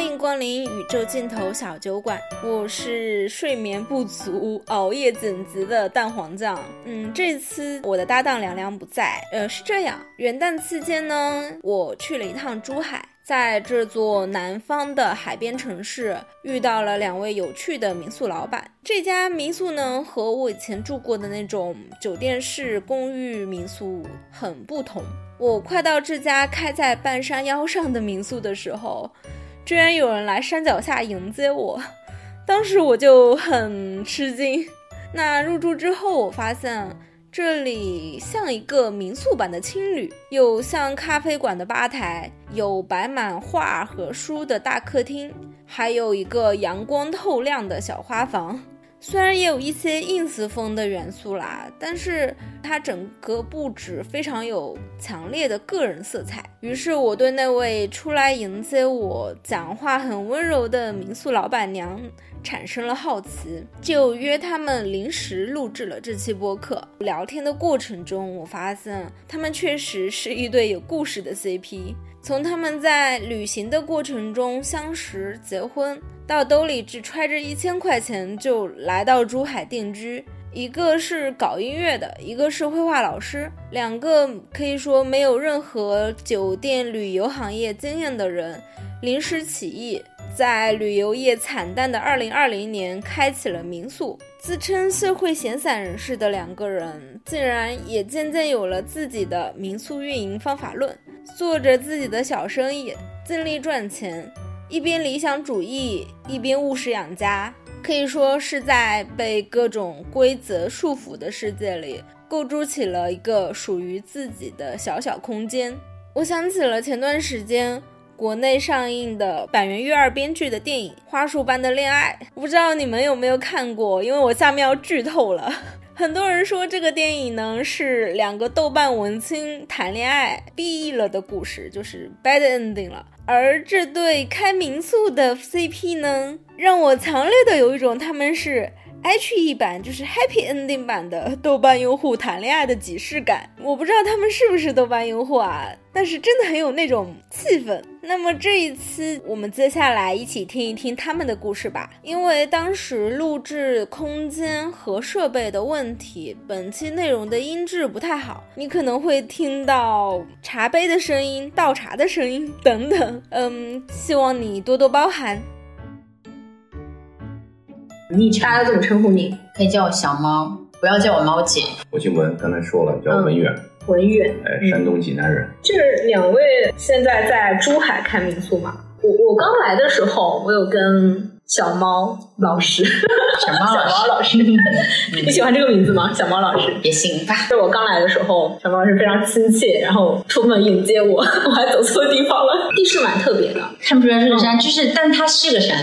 欢迎光临宇宙尽头小酒馆，我是睡眠不足、熬夜怎子的蛋黄酱。嗯，这次我的搭档凉凉不在。呃，是这样，元旦期间呢，我去了一趟珠海，在这座南方的海边城市遇到了两位有趣的民宿老板。这家民宿呢，和我以前住过的那种酒店式公寓民宿很不同。我快到这家开在半山腰上的民宿的时候，居然有人来山脚下迎接我，当时我就很吃惊。那入住之后，我发现这里像一个民宿版的青旅，有像咖啡馆的吧台，有摆满画和书的大客厅，还有一个阳光透亮的小花房。虽然也有一些 ins 风的元素啦，但是它整个布置非常有强烈的个人色彩。于是我对那位出来迎接我、讲话很温柔的民宿老板娘产生了好奇，就约他们临时录制了这期播客。聊天的过程中，我发现他们确实是一对有故事的 CP。从他们在旅行的过程中相识、结婚，到兜里只揣着一千块钱就来到珠海定居，一个是搞音乐的，一个是绘画老师，两个可以说没有任何酒店旅游行业经验的人，临时起意，在旅游业惨淡的二零二零年开启了民宿。自称社会闲散人士的两个人，竟然也渐渐有了自己的民宿运营方法论。做着自己的小生意，尽力赚钱，一边理想主义，一边务实养家，可以说是在被各种规则束缚的世界里，构筑起了一个属于自己的小小空间。我想起了前段时间国内上映的板垣瑞二编剧的电影《花束般的恋爱》，不知道你们有没有看过？因为我下面要剧透了。很多人说这个电影呢是两个豆瓣文青谈恋爱 B 了的故事，就是 bad ending 了。而这对开民宿的 CP 呢，让我强烈的有一种他们是。H E 版就是 Happy Ending 版的豆瓣用户谈恋爱的即视感，我不知道他们是不是豆瓣用户啊，但是真的很有那种气氛。那么这一期我们接下来一起听一听他们的故事吧。因为当时录制空间和设备的问题，本期内容的音质不太好，你可能会听到茶杯的声音、倒茶的声音等等，嗯，希望你多多包涵。昵称大家怎么称呼你？可以叫我小猫，不要叫我猫姐。我姓文，刚才说了叫文远，文远，哎，山东济南人。这两位现在在珠海开民宿嘛？我我刚来的时候，我有跟小猫老师，小猫小猫老师 你喜欢这个名字吗？小猫老师也行吧。就我刚来的时候，小猫老师非常亲切，然后出门迎接我，我还走错地方了。地势蛮特别的，看不出来是个山，就是，但它是个山。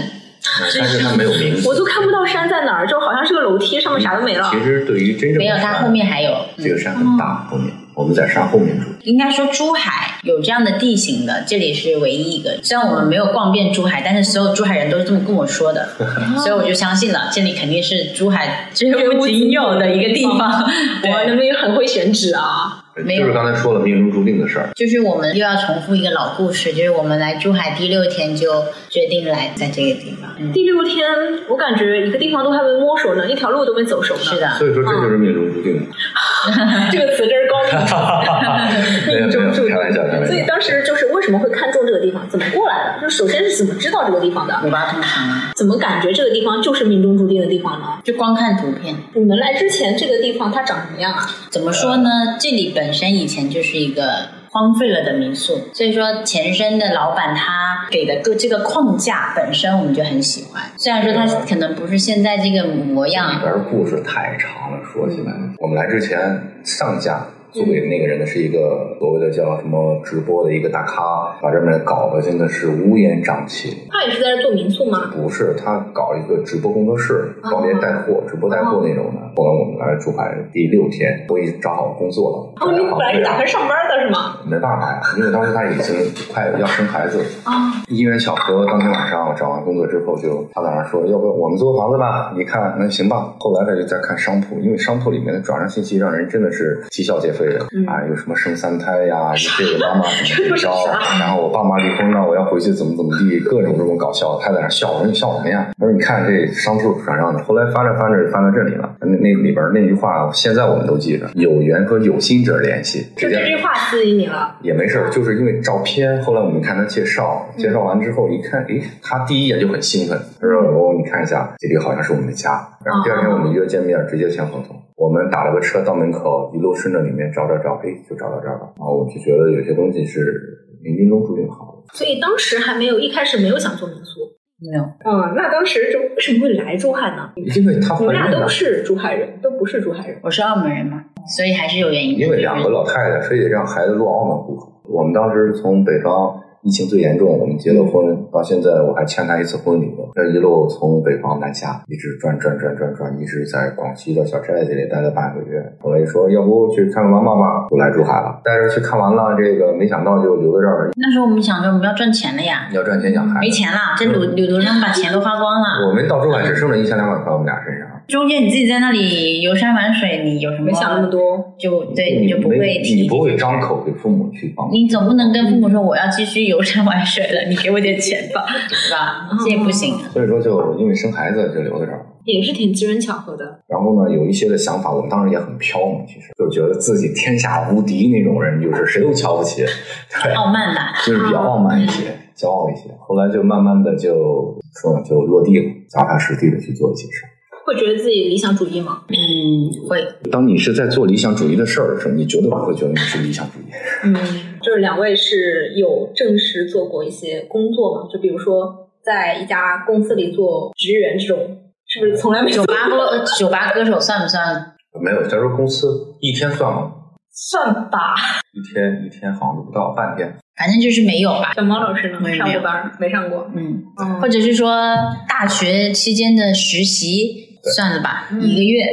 但是它没有名字。我都看不到山在哪儿，就好像是个楼梯，上面啥都没了。其实对于真正没有，它后面还有。这个山很大，后面我们在山后面住。应该说珠海有这样的地形的，这里是唯一一个。虽然我们没有逛遍珠海，但是所有珠海人都是这么跟我说的，所以我就相信了，这里肯定是珠海绝无仅有 的一个地方。哇，对，你们也很会选址啊！没有就是刚才说了命中注定的事儿。就是我们又要重复一个老故事，就是我们来珠海第六天就决定来在这个地方。嗯，第六天，我感觉一个地方都还没摸熟呢，一条路都没走熟呢。是的，所以说这就是命中注定的。这个词真是高明。没 有没有，开玩笑开玩笑。所以当时就是为什么会看中这个地方？怎么过来的？就首先是怎么知道这个地方的？五八同城啊，怎么感觉这个地方就是命中注定的地方呢？就光看图片。你们来之前，这个地方它长什么样啊？怎么说呢？这里本身以前就是一个荒废了的民宿，所以说前身的老板他给的个这个框架本身我们就很喜欢。虽然说他可能不是现在这个模里样，边故事太长了，说起来，我们来之前上家。租给那个人的是一个所谓的叫什么直播的一个大咖，把这边搞得真的是乌烟瘴气。他也是在这做民宿吗？不是，他搞一个直播工作室，帮别人带货、直播带货那种的。后来我们来珠海第六天，我已经找好工作了。哦，你本来是打算上班的是吗？没办法呀，因为当时他已经快要生孩子啊。因缘巧合，当天晚上我找完工作之后，就他在那说，要不我们租个房子吧？你看，那行吧。后来他就在看商铺，因为商铺里面的转让信息让人真的是啼笑皆非的啊，有什么生三胎呀，这个妈妈怎么着，然后我爸妈离婚了，我要回去怎么怎么地，各种各种搞笑。他在那笑，我说你笑什么呀？他说你看这商铺转让的。后来翻着翻着就翻到这里了，那那里边那句话，现在我们都记着：有缘和有心者联系。就这句话吸引你了？也没事儿，就是因为照片。后来我们看他介绍，介绍完之后一看，诶，他第一眼就很兴奋，他说：“哦，你看一下，这里好像是我们的家。”然后第二天我们约见面，直接签合同。我们打了个车到门口，一路顺着里面找找找，哎，就找到这儿了。然后我就觉得有些东西是冥冥中注定好的。所以当时还没有一开始没有想做民宿，没有。嗯，那当时就为什么会来珠海呢？因为他我们俩都是珠海人，都不是珠海人。我是澳门人嘛，所以还是有原因。因为两个老太太非得让孩子落澳门户口。我们当时从北方。疫情最严重，我们结了婚，到现在我还欠他一次婚礼呢。这一路从北方南下，一直转转转转转，一直在广西的小寨子里待了半个月。后来说，要不去看看妈妈吧，就来珠海了。带着去看完了，这个没想到就留在这儿了。那时候我们想着我们要赚钱了呀，要赚钱养孩子，没钱了，这旅旅途上把钱都花光了。我们到珠海只剩了一千两百块，我们俩身上。中间你自己在那里游山玩水，你有什么？没想那么多，就对，你就不会你不会张口给父母去帮。你总不能跟父母说我要继续游山玩水了，你给我点钱吧，是吧？这也不行。所以说，就因为生孩子就留在这儿，也是挺机缘巧合的。然后呢，有一些的想法，我们当时也很飘嘛，其实就觉得自己天下无敌那种人，就是谁都瞧不起，对，傲慢吧，就是比较傲慢一些，骄傲一些。后来就慢慢的就说就落地了，脚踏实地的去做一些事儿。会觉得自己理想主义吗？嗯，会。当你是在做理想主义的事儿的时候，你绝对不会觉得你是理想主义。嗯，就是两位是有正式做过一些工作吗？就比如说在一家公司里做职员这种，是不是从来没有？酒吧歌酒吧歌手算不算？没有，假如公司一天算吗？算吧。一天一天好像不到半天。反正就是没有吧。小猫老师呢？上过班没上过？嗯，或者是说大学期间的实习。算了吧，一个月，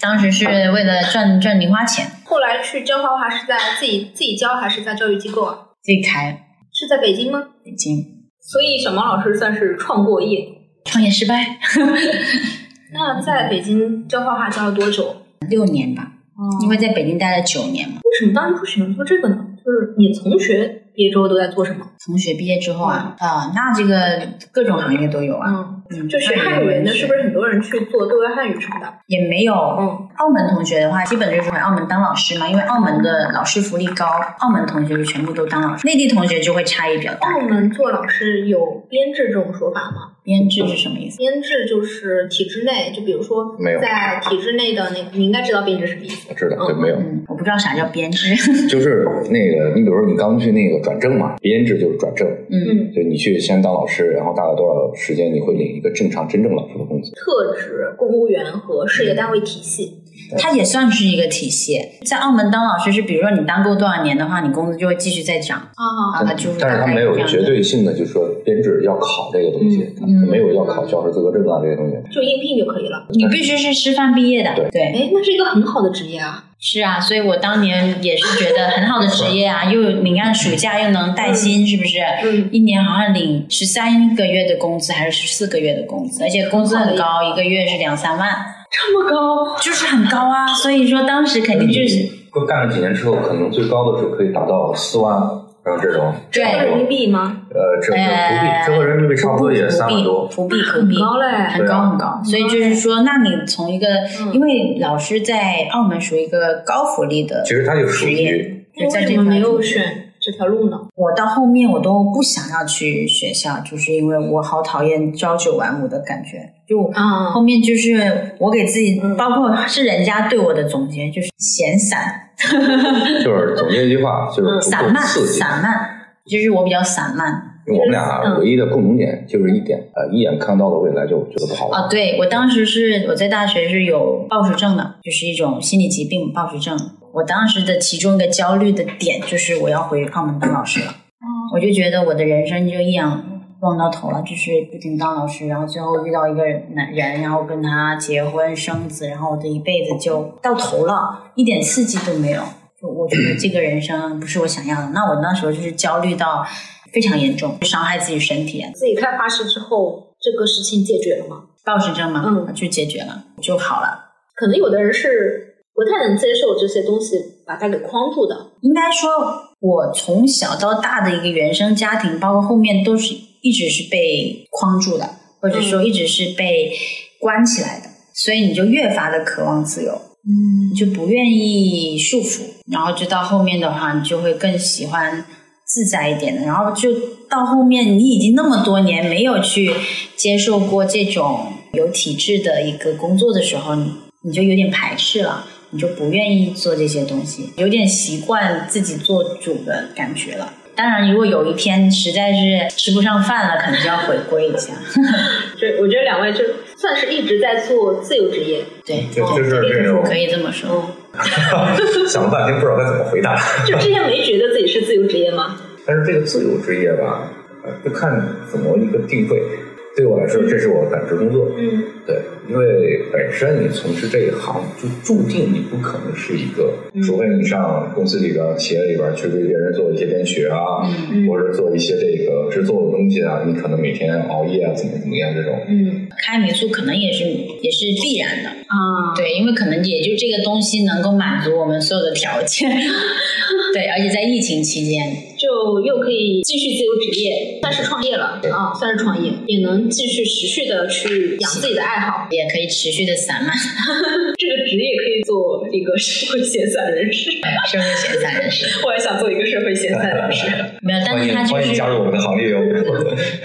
当时是为了赚赚零花钱。后来去教画画是在自己自己教还是在教育机构啊？自己开。是在北京吗？北京。所以小毛老师算是创过业，创业失败。那在北京教画画教了多久？六年吧。哦。因为在北京待了九年嘛。为什么当初选择做这个呢？就是你同学。毕业之后都在做什么？同学毕业之后啊啊，那这个各种行业都有啊。嗯，就学汉语的，是不是很多人去做对外汉语什么的？也没有。嗯，澳门同学的话，基本就是回澳门当老师嘛，因为澳门的老师福利高，澳门同学就全部都当老师。内地同学就会差异比较大。澳门做老师有编制这种说法吗？编制是什么意思？编制就是体制内，就比如说没有在体制内的那，你应该知道编制什么意思？知道，对，没有。我不知道啥叫编制。就是那个，你比如说你刚去那个。转正嘛，编制就是转正，嗯，就你去先当老师，然后大概多少时间你会领一个正常真正老师的工资？特指公务员和事业单位体系，它也算是一个体系。在澳门当老师是，比如说你当够多少年的话，你工资就会继续再涨啊。它就是，但是它没有绝对性的，就是说编制要考这个东西，它没有要考教师资格证啊这些东西，就应聘就可以了。你必须是师范毕业的，对对。哎，那是一个很好的职业啊。是啊，所以我当年也是觉得很好的职业啊，又领按暑假，又能带薪，是不是？嗯。一年好像领十三个月的工资，还是十四个月的工资，而且工资很高，一个月是两三万。这么高？就是很高啊！所以说当时肯定就是。干了几年之后，可能最高的时候可以达到四万。然后这种，对人民币吗？呃，这这浮币，这和人民币差不多也三万多，浮币浮币很高嘞，很高很高。所以就是说，那你从一个，因为老师在澳门属于一个高福利的，其实他就属于，为什么没有选？这条路呢？我到后面我都不想要去学校，就是因为我好讨厌朝九晚五的感觉。就啊，后面就是我给自己，包括是人家对我的总结，就是闲散。就是总结一句话，就是散漫，散漫，就是我比较散漫。我们俩唯一的共同点就是一点，呃，一眼看到的未来就觉得不好啊。对我当时是我在大学是有暴食症的，就是一种心理疾病，暴食症。我当时的其中一个焦虑的点就是我要回澳门当老师了，我就觉得我的人生就一样撞到头了，就是不停当老师，然后最后遇到一个男人，然后跟他结婚生子，然后我的一辈子就到头了，一点刺激都没有。就我觉得这个人生不是我想要的，那我那时候就是焦虑到非常严重，伤害自己身体。自己开发师之后，这个事情解决了吗？暴食症嘛，嗯，就解决了，就好了。可能有的人是不太能接受这些东西，把它给框住的。应该说，我从小到大的一个原生家庭，包括后面都是一直是被框住的，或者说一直是被关起来的，所以你就越发的渴望自由，嗯你就不愿意束缚，然后就到后面的话，你就会更喜欢自在一点的，然后就到后面，你已经那么多年没有去接受过这种有体制的一个工作的时候，你你就有点排斥了。你就不愿意做这些东西，有点习惯自己做主的感觉了。当然，如果有一天实在是吃不上饭了，可能就要回归一下。这我觉得两位就算是一直在做自由职业，对，就就是这种可以这么说。想了半天不知道该怎么回答。就之前没觉得自己是自由职业吗？但是这个自由职业吧，呃，就看怎么一个定位。对我来说，这是我的本职工作。嗯对，因为本身你从事这一行，就注定你不可能是一个，嗯。除非你上公司里边、企业里边去为别人做一些编曲啊，嗯。或者做一些这个制作的东西啊，你可能每天熬夜啊，怎么怎么样这种。嗯。开民宿可能也是也是必然的，啊，对，因为可能也就这个东西能够满足我们所有的条件。对，而且在疫情期间，就又可以继续自由职业，算是创业了啊，算是创业，也能继续持续的去养自己的爱好。也可以持续的散漫，这个职业可以做一个社会闲散人士，社会闲散人士。我也想做一个社会闲散人士。没有，但是他就是欢迎加入我们的行列哟。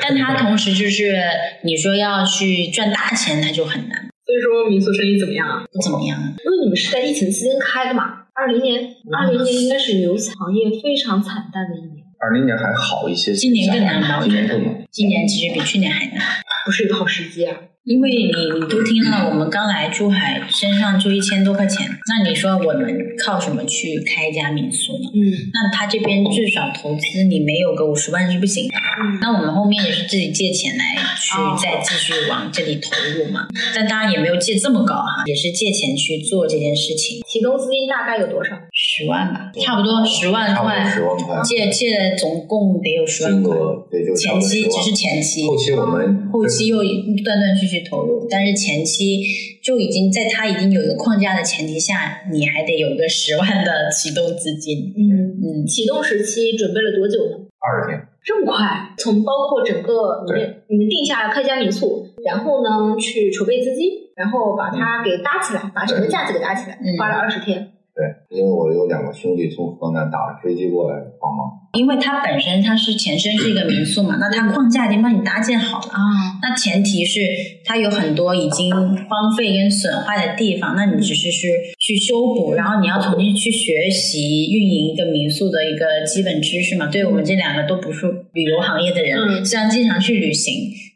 但他同时就是你说要去赚大钱，他就很难，所以说民宿生意怎么样啊？不怎么样啊。因为你们是在疫情期间开的嘛，二零年，二零年应该是牛行业非常惨淡的一年，二零年还好一些，今年更难吧？我觉得今年更难。今年其实比去年还难，不是一个好时机啊。因为你你都听了，我们刚来珠海，身上就一千多块钱，那你说我们靠什么去开一家民宿呢？嗯那他这边至少投资你没有个五十万是不行的。嗯那我们后面也是自己借钱来去哦再继续往这里投入嘛，但当然也没有借这么高哈，也是借钱去做这件事情，启动资金大概有多少？十万吧，差不多十万块，十万块，借借了总共得有十万金块，额也就前期10万只是前期，后期我们后期又断断续续投入，但是前期就已经在它已经有一个框架的前提下，你还得有一个十万的启动资金。嗯，嗯，启动时期准备了多久呢？二十天，这么快？从包括整个你们你们定下来开家民宿，然后呢去筹备资金，然后把它给搭起来，把整个架子给搭起来，嗯花了二十天。对，因为我有两个兄弟从河南打了飞机过来帮忙，因为它本身它是前身是一个民宿嘛，那它框架已经帮你搭建好了。啊，那前提是它有很多已经荒废跟损坏的地方，那你只是是去修补，然后你要重新去学习运营一个民宿的一个基本知识嘛。对我们这两个都不是旅游行业的人，嗯虽然经常去旅行。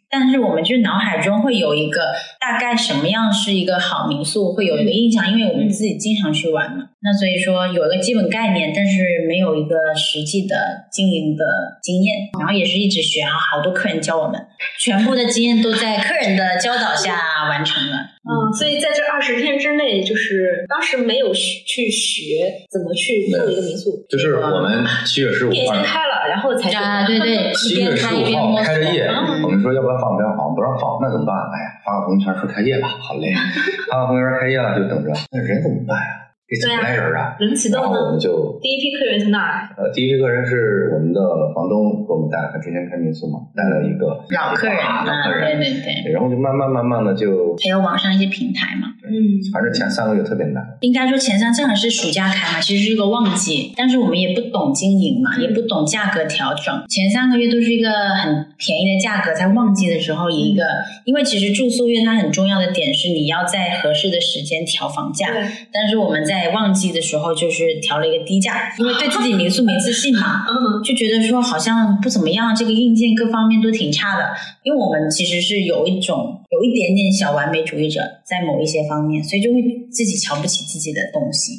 但是我们就是脑海中会有一个大概什么样是一个好民宿，会有一个印象，因为我们自己经常去玩嘛。那所以说有一个基本概念，但是没有一个实际的经营的经验，然后也是一直学，啊好多客人教我们，全部的经验都在客人的教导下完成了。嗯，所以在这二十天之内，就是当时没有去学怎么去做一个民宿，就是我们七月十五号店先，开了，然后才学啊，对对，一七月十五号。开着业，嗯我们说要不要放不要放，不让放，那怎么办？哎呀，发个朋友圈说开业吧，好嘞，发个朋友圈开业了就等着，那人怎么办呀？这怎么来人啊？人启动然后我们，就第一批客人从哪儿来？呃，第一批客人是我们的房东给我们带，他之前开民宿嘛，带了一个老客人啊老啊，客人，对对对，然后就慢慢慢慢的就，还有网上一些平台嘛。嗯反正前三个月特别难，应该说前三正好是暑假开嘛，其实是一个旺季，但是我们也不懂经营嘛，也不懂价格调整。前三个月都是一个很便宜的价格，在旺季的时候一个，因为其实住宿业它很重要的点是你要在合适的时间调房价，但是我们在旺季的时候就是调了一个低价，因为对自己民宿没自信嘛。嗯就觉得说好像不怎么样，这个硬件各方面都挺差的。因为我们其实是有一种有一点点小完美主义者，在某一些方面，所以就会自己瞧不起自己的东西，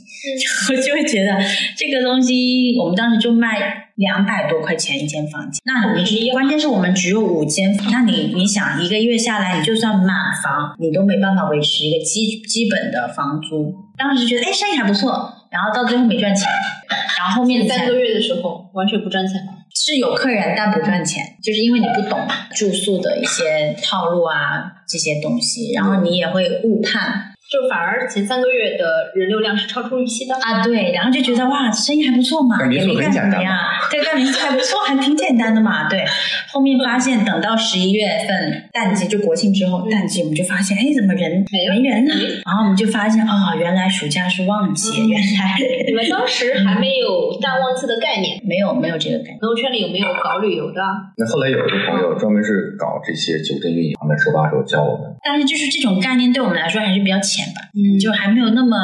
然后就会觉得这个东西我们当时就卖两百多块钱一间房间。那你关键是我们只有五间，那你你想一个月下来，你就算满房，你都没办法维持一个基基本的房租。当时就觉得哎生意还不错，然后到最后没赚钱，然后后面三个月的时候完全不赚钱了。是有客人但不赚钱，就是因为你不懂住宿的一些套路啊这些东西，然后你也会误判就反而前三个月的人流量是超出预期的。啊，对，然后就觉得哇生意还不错嘛，也没干很简单什么呀，对，干民宿还不错，还挺简单的嘛，对。后面发现等到十一月份淡季，就国庆之后淡季，我们就发现哎怎么人没人呢嗯？然后我们就发现哦原来暑假是旺季，嗯原来你们当时还没有淡旺季的概念，没有没有这个概念。朋友圈里有没有搞旅游的？那后来有一个朋友专门是搞这些酒店运营的，手把手教我们。但是就是这种概念对我们来说还是比较浅吧，嗯就还没有那么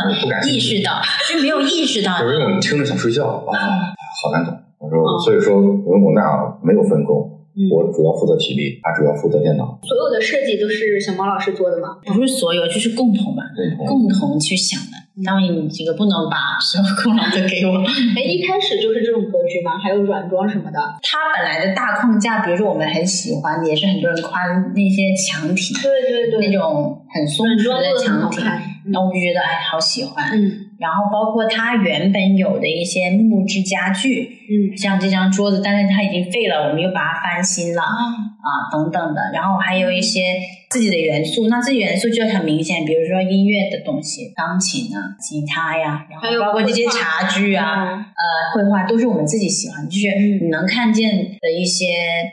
意识到，就没有意识到有时候我们听着想睡觉啊，好难懂。我说，哦所以说我们我那没有分工，嗯我主要负责体力，他主要负责电脑，所有的设计都是小毛老师做的吗？不是所有，就是共同吧，共同。共同去想的。当然，你这个不能把所有功劳都给我。哎，一开始就是这种格局吗？还有软装什么的？它本来的大框架，比如说我们很喜欢，也是很多人夸那些墙体，对对对那种很松弛的墙体，好看。然后我就觉得哎，好喜欢。嗯然后包括它原本有的一些木质家具，嗯像这张桌子，但是它已经废了，我们又把它翻新了。啊等等的，然后还有一些自己的元素，那这些元素就很明显，比如说音乐的东西，钢琴啊、吉他呀，然后包括这些茶具啊、嗯呃绘画，都是我们自己喜欢，就是你能看见的一些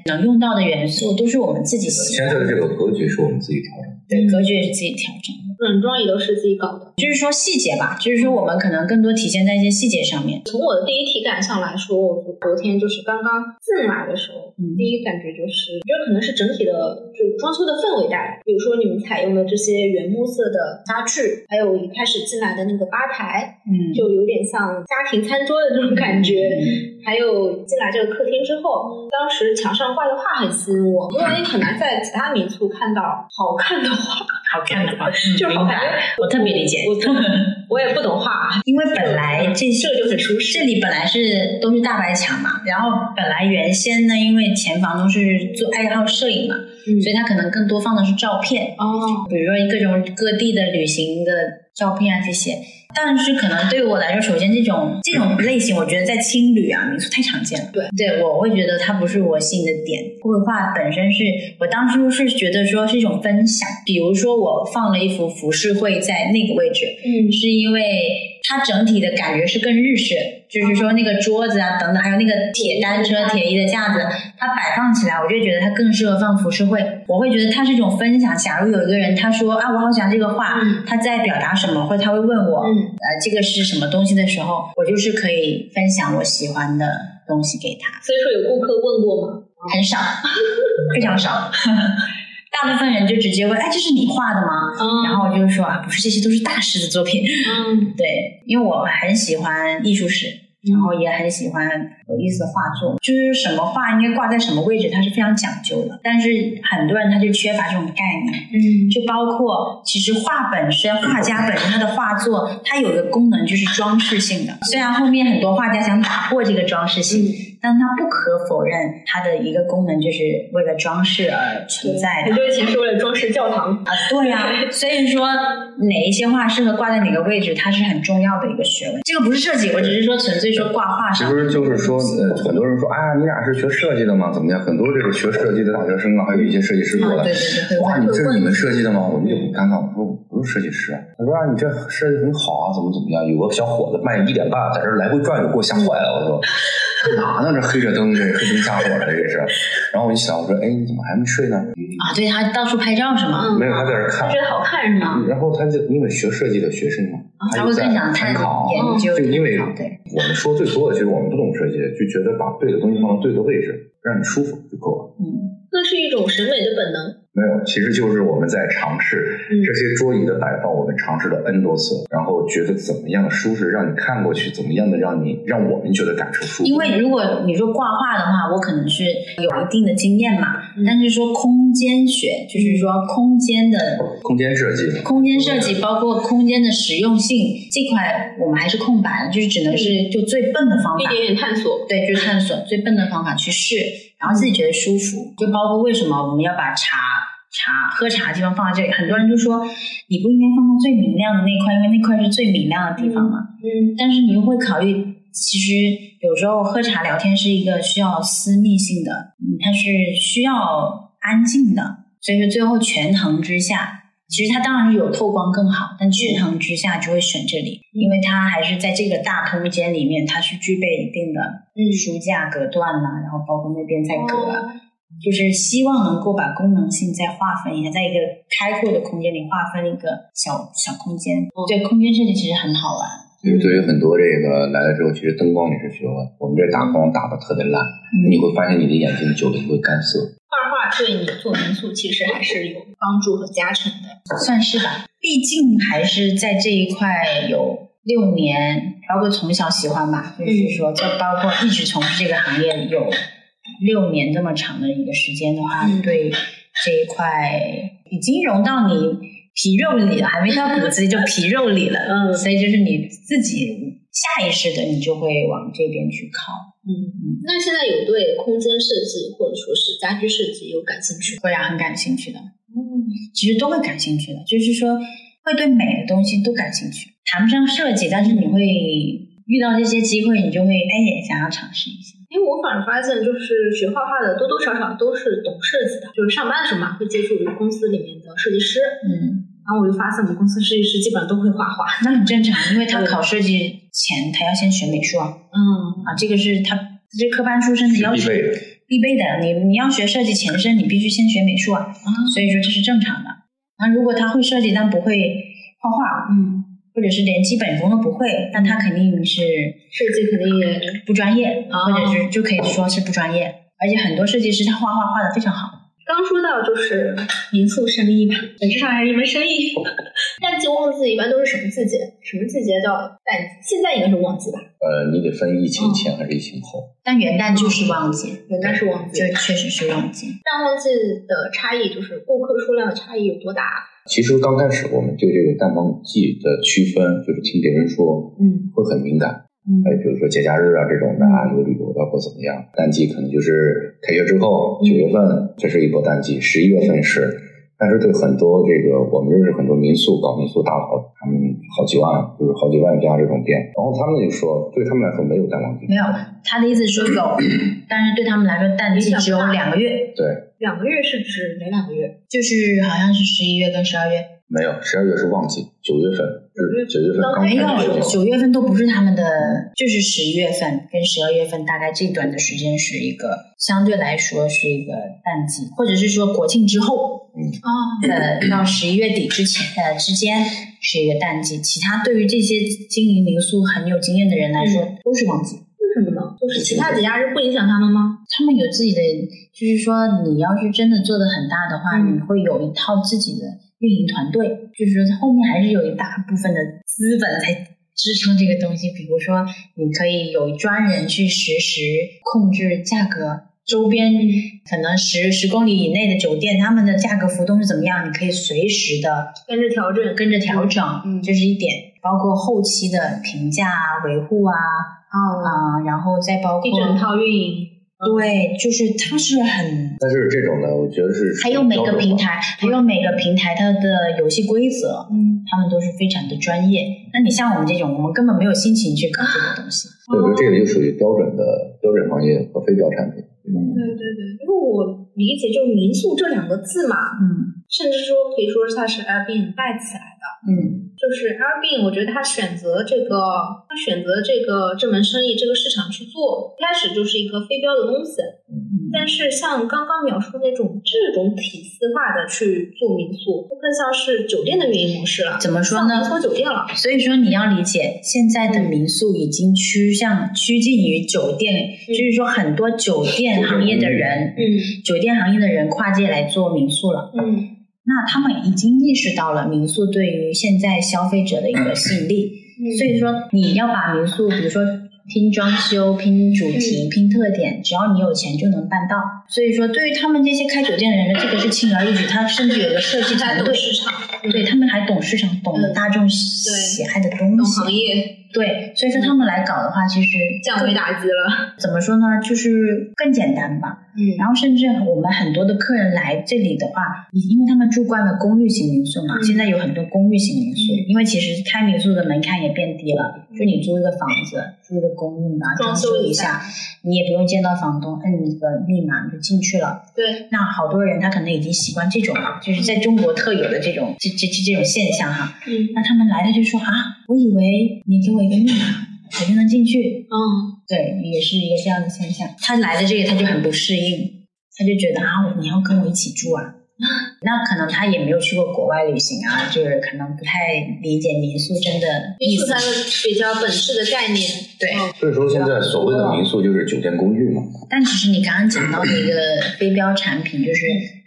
能用到的元素，都是我们自己喜欢的。现在的这个格局是我们自己调整的，对，格局也是自己调整的，软装也都是自己搞的。就是说细节吧，就是说我们可能更多体现在一些细节上面。从我的第一体感上来说，我昨天就是刚刚进来的时候，嗯第一感觉就是，我觉得可能是整体的，就装修的氛围带来。比如说你们采用的这些原木色的家具，还有一开始进来的那个吧台，嗯就有点像家庭餐桌的这种感觉。还有进来这个客厅之后，当时墙上挂的画很吸引我，因为你很难在其他民宿看到好看的画，好看的话，就 是明白好看我特别理解。我我也不懂画，因为本来这些这就很舒适这里本来是都是大白墙嘛，然后本来原先呢，因为前房东是做爱好摄影嘛，嗯。所以它可能更多放的是照片，哦，比如说各种各地的旅行的照片啊这些。但是可能对于我来说，首先这种这种类型，我觉得在青旅啊民宿太常见了。对，对我会觉得它不是我吸引的点。绘画本身是我当初是觉得说是一种分享，比如说我放了一幅浮世绘在那个位置，嗯。是因为它整体的感觉是更日式，就是说那个桌子啊等等，还有那个铁单车、铁艺的架子，它摆放起来，我就觉得它更适合放浮世绘。我会觉得它是一种分享。假如有一个人他说啊，我好喜欢这个画，嗯他在表达什么，或者他会问我，嗯呃，这个是什么东西的时候，我就是可以分享我喜欢的东西给他。所以说有顾客问过吗？很少，非常少。大部分人就直接问：“哎，这是你画的吗？”嗯然后我就说：“啊，不是，这些都是大师的作品。”嗯对，因为我很喜欢艺术史，然后也很喜欢有意思的画作，就是什么画应该挂在什么位置，它是非常讲究的。但是很多人他就缺乏这种概念，嗯就包括其实画本身，画家本身他的画作，它有一个功能就是装饰性的。虽然后面很多画家想打破这个装饰性，嗯但他不可否认它的一个功能就是为了装饰而存在的很。多以前是为了装饰教堂。啊，对呀、所以说哪一些画适合挂在哪个位置，它是很重要的一个学问。这个不是设计，我只是说纯粹说挂画上。其实就是说，呃，很多人说，哎呀，你俩是学设计的吗？怎么样？很多这个学设计的大学生啊，还有一些设计师过来啊，对，对对，哇，你这是你们设计的吗？我们就很尴尬，我说我不是设计师啊。他说啊，你这设计很好啊，怎么怎么样？有个小伙子半夜一点半在这来回转悠，给我吓坏了。我说干嘛呢？这黑着灯，这黑灯瞎火的，这是。然后我一想，我说，哎，你怎么还没睡呢？啊，对他到处拍照是吗？嗯没有，他在这看。觉得好看是吗？然后他就因为学设计的学生嘛，他就在参考。研究，就因为我们说最多的，其实我们不懂设计，就觉得把对的东西放到对的位置，让你舒服就够了。嗯，那是是一种审美的本能。没有，其实就是我们在尝试嗯这些桌椅的摆放，我们尝试了 N 多次，然后觉得怎么样的舒适，让你看过去怎么样的让你让我们觉得感受舒服。因为如果你说挂画的话，我可能是有一定的经验嘛，嗯但是说空间学，就是说空间的空间设计，空间设计，包括空间的实用性这块，我们还是空白的，就是只能是就最笨的方法，一点点探索。对，就是探索最笨的方法去试，然后自己觉得舒服。就包括为什么我们要把茶茶喝茶的地方放在这里，很多人就说你不应该放在最明亮的那块，因为那块是最明亮的地方嘛。嗯但是你又会考虑，其实有时候喝茶聊天是一个需要私密性的，嗯，它是需要安静的，所以说最后权衡之下，其实它当然是有透光更好，但权衡之下就会选这里，因为它还是在这个大空间里面，它是具备一定的嗯书架隔断呐、然后包括那边再隔。哦就是希望能够把功能性再划分一下，在一个开阔的空间里划分一个小小空间。对，空间设计其实很好玩。就是对于很多这个来了之后，其实灯光也是学问。我们这打光打的特别烂，你会发现你的眼睛久了就会干涩。画画对你做民宿其实还是有帮助和加成的。算是吧，毕竟还是在这一块有六年，包括从小喜欢吧，就是说，就包括一直从事这个行业有六年这么长的一个时间的话，嗯对这一块已经融到你皮肉里了，还没到骨子里就皮肉里了，嗯。所以就是你自己下意识的你就会往这边去靠，嗯，那现在有对空间设计或者说是家居设计有感兴趣吗？会啊，很感兴趣的。嗯其实都会感兴趣的，就是说会对美的东西都感兴趣，谈不上设计，但是你会遇到这些机会，你就会哎也想要尝试一下。因为我反而发现，就是学画画的多多少少都是懂设计的，就是上班的时候嘛，会接触公司里面的设计师，嗯，然后我就发现我们公司设计师基本上都会画画。那很正常，因为他考设计前他要先学美术啊，嗯啊，这个是他这科班出身的要求是必备的。必备的。你你要学设计前身，你必须先学美术啊，所以说这是正常的。那如果他会设计但不会画画，嗯，或者是连基本功都不会，那他肯定是设计肯定也不专业，哦或者是就可以说是不专业。而且很多设计师他画画画的非常好，刚说到就是民宿生意嘛，本质上还是一门生意。淡季旺季一般都是什么季节？什么季节叫淡季？现在应该是旺季吧？呃，你得分疫情前还是疫情后。但元旦就是旺季，元旦是旺季就。确实是旺季。淡旺季的差异就是顾客数量的差异有多大？其实刚开始我们对这个淡旺季的区分，就是听别人说嗯会很敏感。嗯。哎，比如说节假日啊这种的啊，有旅游的或怎么样。淡季可能就是开学之后，九月份这是一波淡季，十一月份是。但是对很多这个我们认识很多民宿搞民宿大佬，他们好几万，就是好几万家这种店，然后他们就说，对他们来说没有淡旺季，没有，他的意思是说有，但是对他们来说淡季只有两个月，对，两个月是指哪两个月？就是好像是十一月跟十二月，没有，十二月是旺季，九月份是九月份刚没有九月份都不是他们的，就是十一月份跟十二月份大概这段的时间是一个相对来说是一个淡季，或者是说国庆之后，啊，呃，到十一月底之前呃之间是一个淡季，其他对于这些经营民宿很有经验的人来说、都是旺季。为什么呢？就是其他节假日不影响他们吗？他们有自己的，就是说，你要是真的做的很大的话，嗯你会有一套自己的运营团队，就是说后面还是有一大部分的资本在支撑这个东西。比如说，你可以有专人去实时控制价格，周边可能十十公里以内的酒店，他们的价格浮动是怎么样，你可以随时的跟着调整，跟着调整，嗯这是一点。包括后期的评价啊、维护啊啊，啊、然后再包括一整套运营。对，就是它是很但是这种呢，我觉得是还有每个平，台，还有每个平台它的游戏规则，嗯，他们都是非常的专业。那你像我们这种，我们根本没有心情去搞这个东西。我觉得这个就属于标准的标准行业和非标产品。对对对，因为我理解就是民宿这两个字嘛，嗯，甚至说可以说它是 Airbnb 带起来的。的。嗯就是 Airbnb，我觉得他选择这个，他选择这个这门生意这个市场去做，一开始就是一个非标的东西。嗯但是像刚刚描述那种这种体系化的去做民宿，更像是酒店的运营模式了。怎么说呢像连锁酒店了。所以说你要理解，现在的民宿已经趋向趋近于酒店，就是说很多酒店行业的人，嗯酒店行业的人跨界来做民宿了。嗯那他们已经意识到了民宿对于现在消费者的一个吸引力，嗯所以说你要把民宿，比如说拼装修、拼主题、拼特点，只要你有钱就能办到。所以说，对于他们这些开酒店的人，这个是轻而易举，他甚至有个设计团队，市场，对他们还懂市场，懂得嗯大众喜爱的东懂西。行业，对，所以说他们来搞的话，其实降维打击了。怎么说呢，就是更简单吧。嗯然后甚至我们很多的客人来这里的话，因为他们住惯了公寓型民宿嘛，嗯现在有很多公寓型民宿，嗯因为其实开民宿的门槛也变低了，就你租一个房子，租一个公寓嘛，装装修一修一下，你也不用见到房东，摁一个密码你就进去了。对，那好多人他可能已经习惯这种了，就是在中国特有的这种这这这这种现象哈。嗯那他们来了就说啊，我以为你给我一个密码，我就能进去。嗯对，也是一个这样的现象。他来了这个他就很不适应，他就觉得啊，我你要跟我一起住啊。那可能他也没有去过国外旅行啊，就是可能不太理解民宿真的意思民宿它。的比较本质的概念。对嗯所以说现在所谓的民宿就是酒店公寓嘛。但其实你刚刚讲到的一个非标产品，就是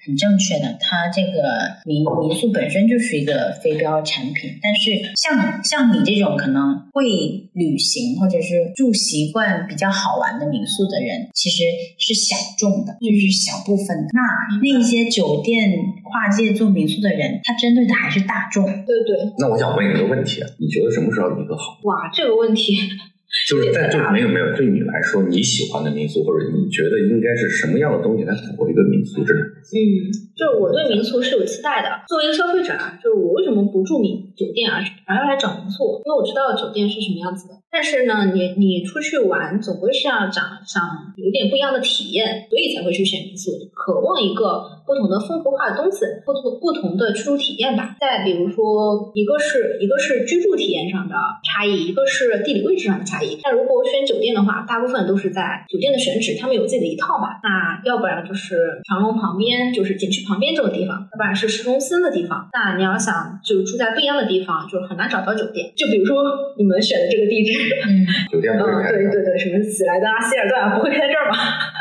很正确的，它这个民民宿本身就是一个非标产品。但是像像你这种可能会旅行或者是住习惯比较好玩的民宿的人，其实是小众的，就是小部分的。那那些酒店跨界做民宿的人，他针对的还是大众。对对，那我想问一个问题啊，你觉得什么时候一个好？哇，这个问题，就是在就没有没有对你来说你喜欢的民宿，或者你觉得应该是什么样的东西来符合一个民宿这两个字？嗯，就是我对民宿是有期待的。作为一个消费者啊，就是我为什么不住民酒店啊，而要来找民宿？因为我知道酒店是什么样子的。但是呢，你你出去玩，总归是要找想有点不一样的体验，所以才会去选民宿，渴望一个不同的风格化的东西，不同不同的居住体验吧。再比如说，一个是一个是居住体验上的差异，一个是地理位置上的差异。那如果我选酒店的话，大部分都是在酒店的选址，他们有自己的一套吧。那要不然就是长隆旁边，就是景区旁边这种地方，要不然是市中心的地方。那你要想就住在不一样的地方，就是很难找到酒店。就比如说你们选的这个地址，嗯，酒店不会嗯，开的，对对对，什么喜来登啊、希尔顿啊，不会开在这儿吧？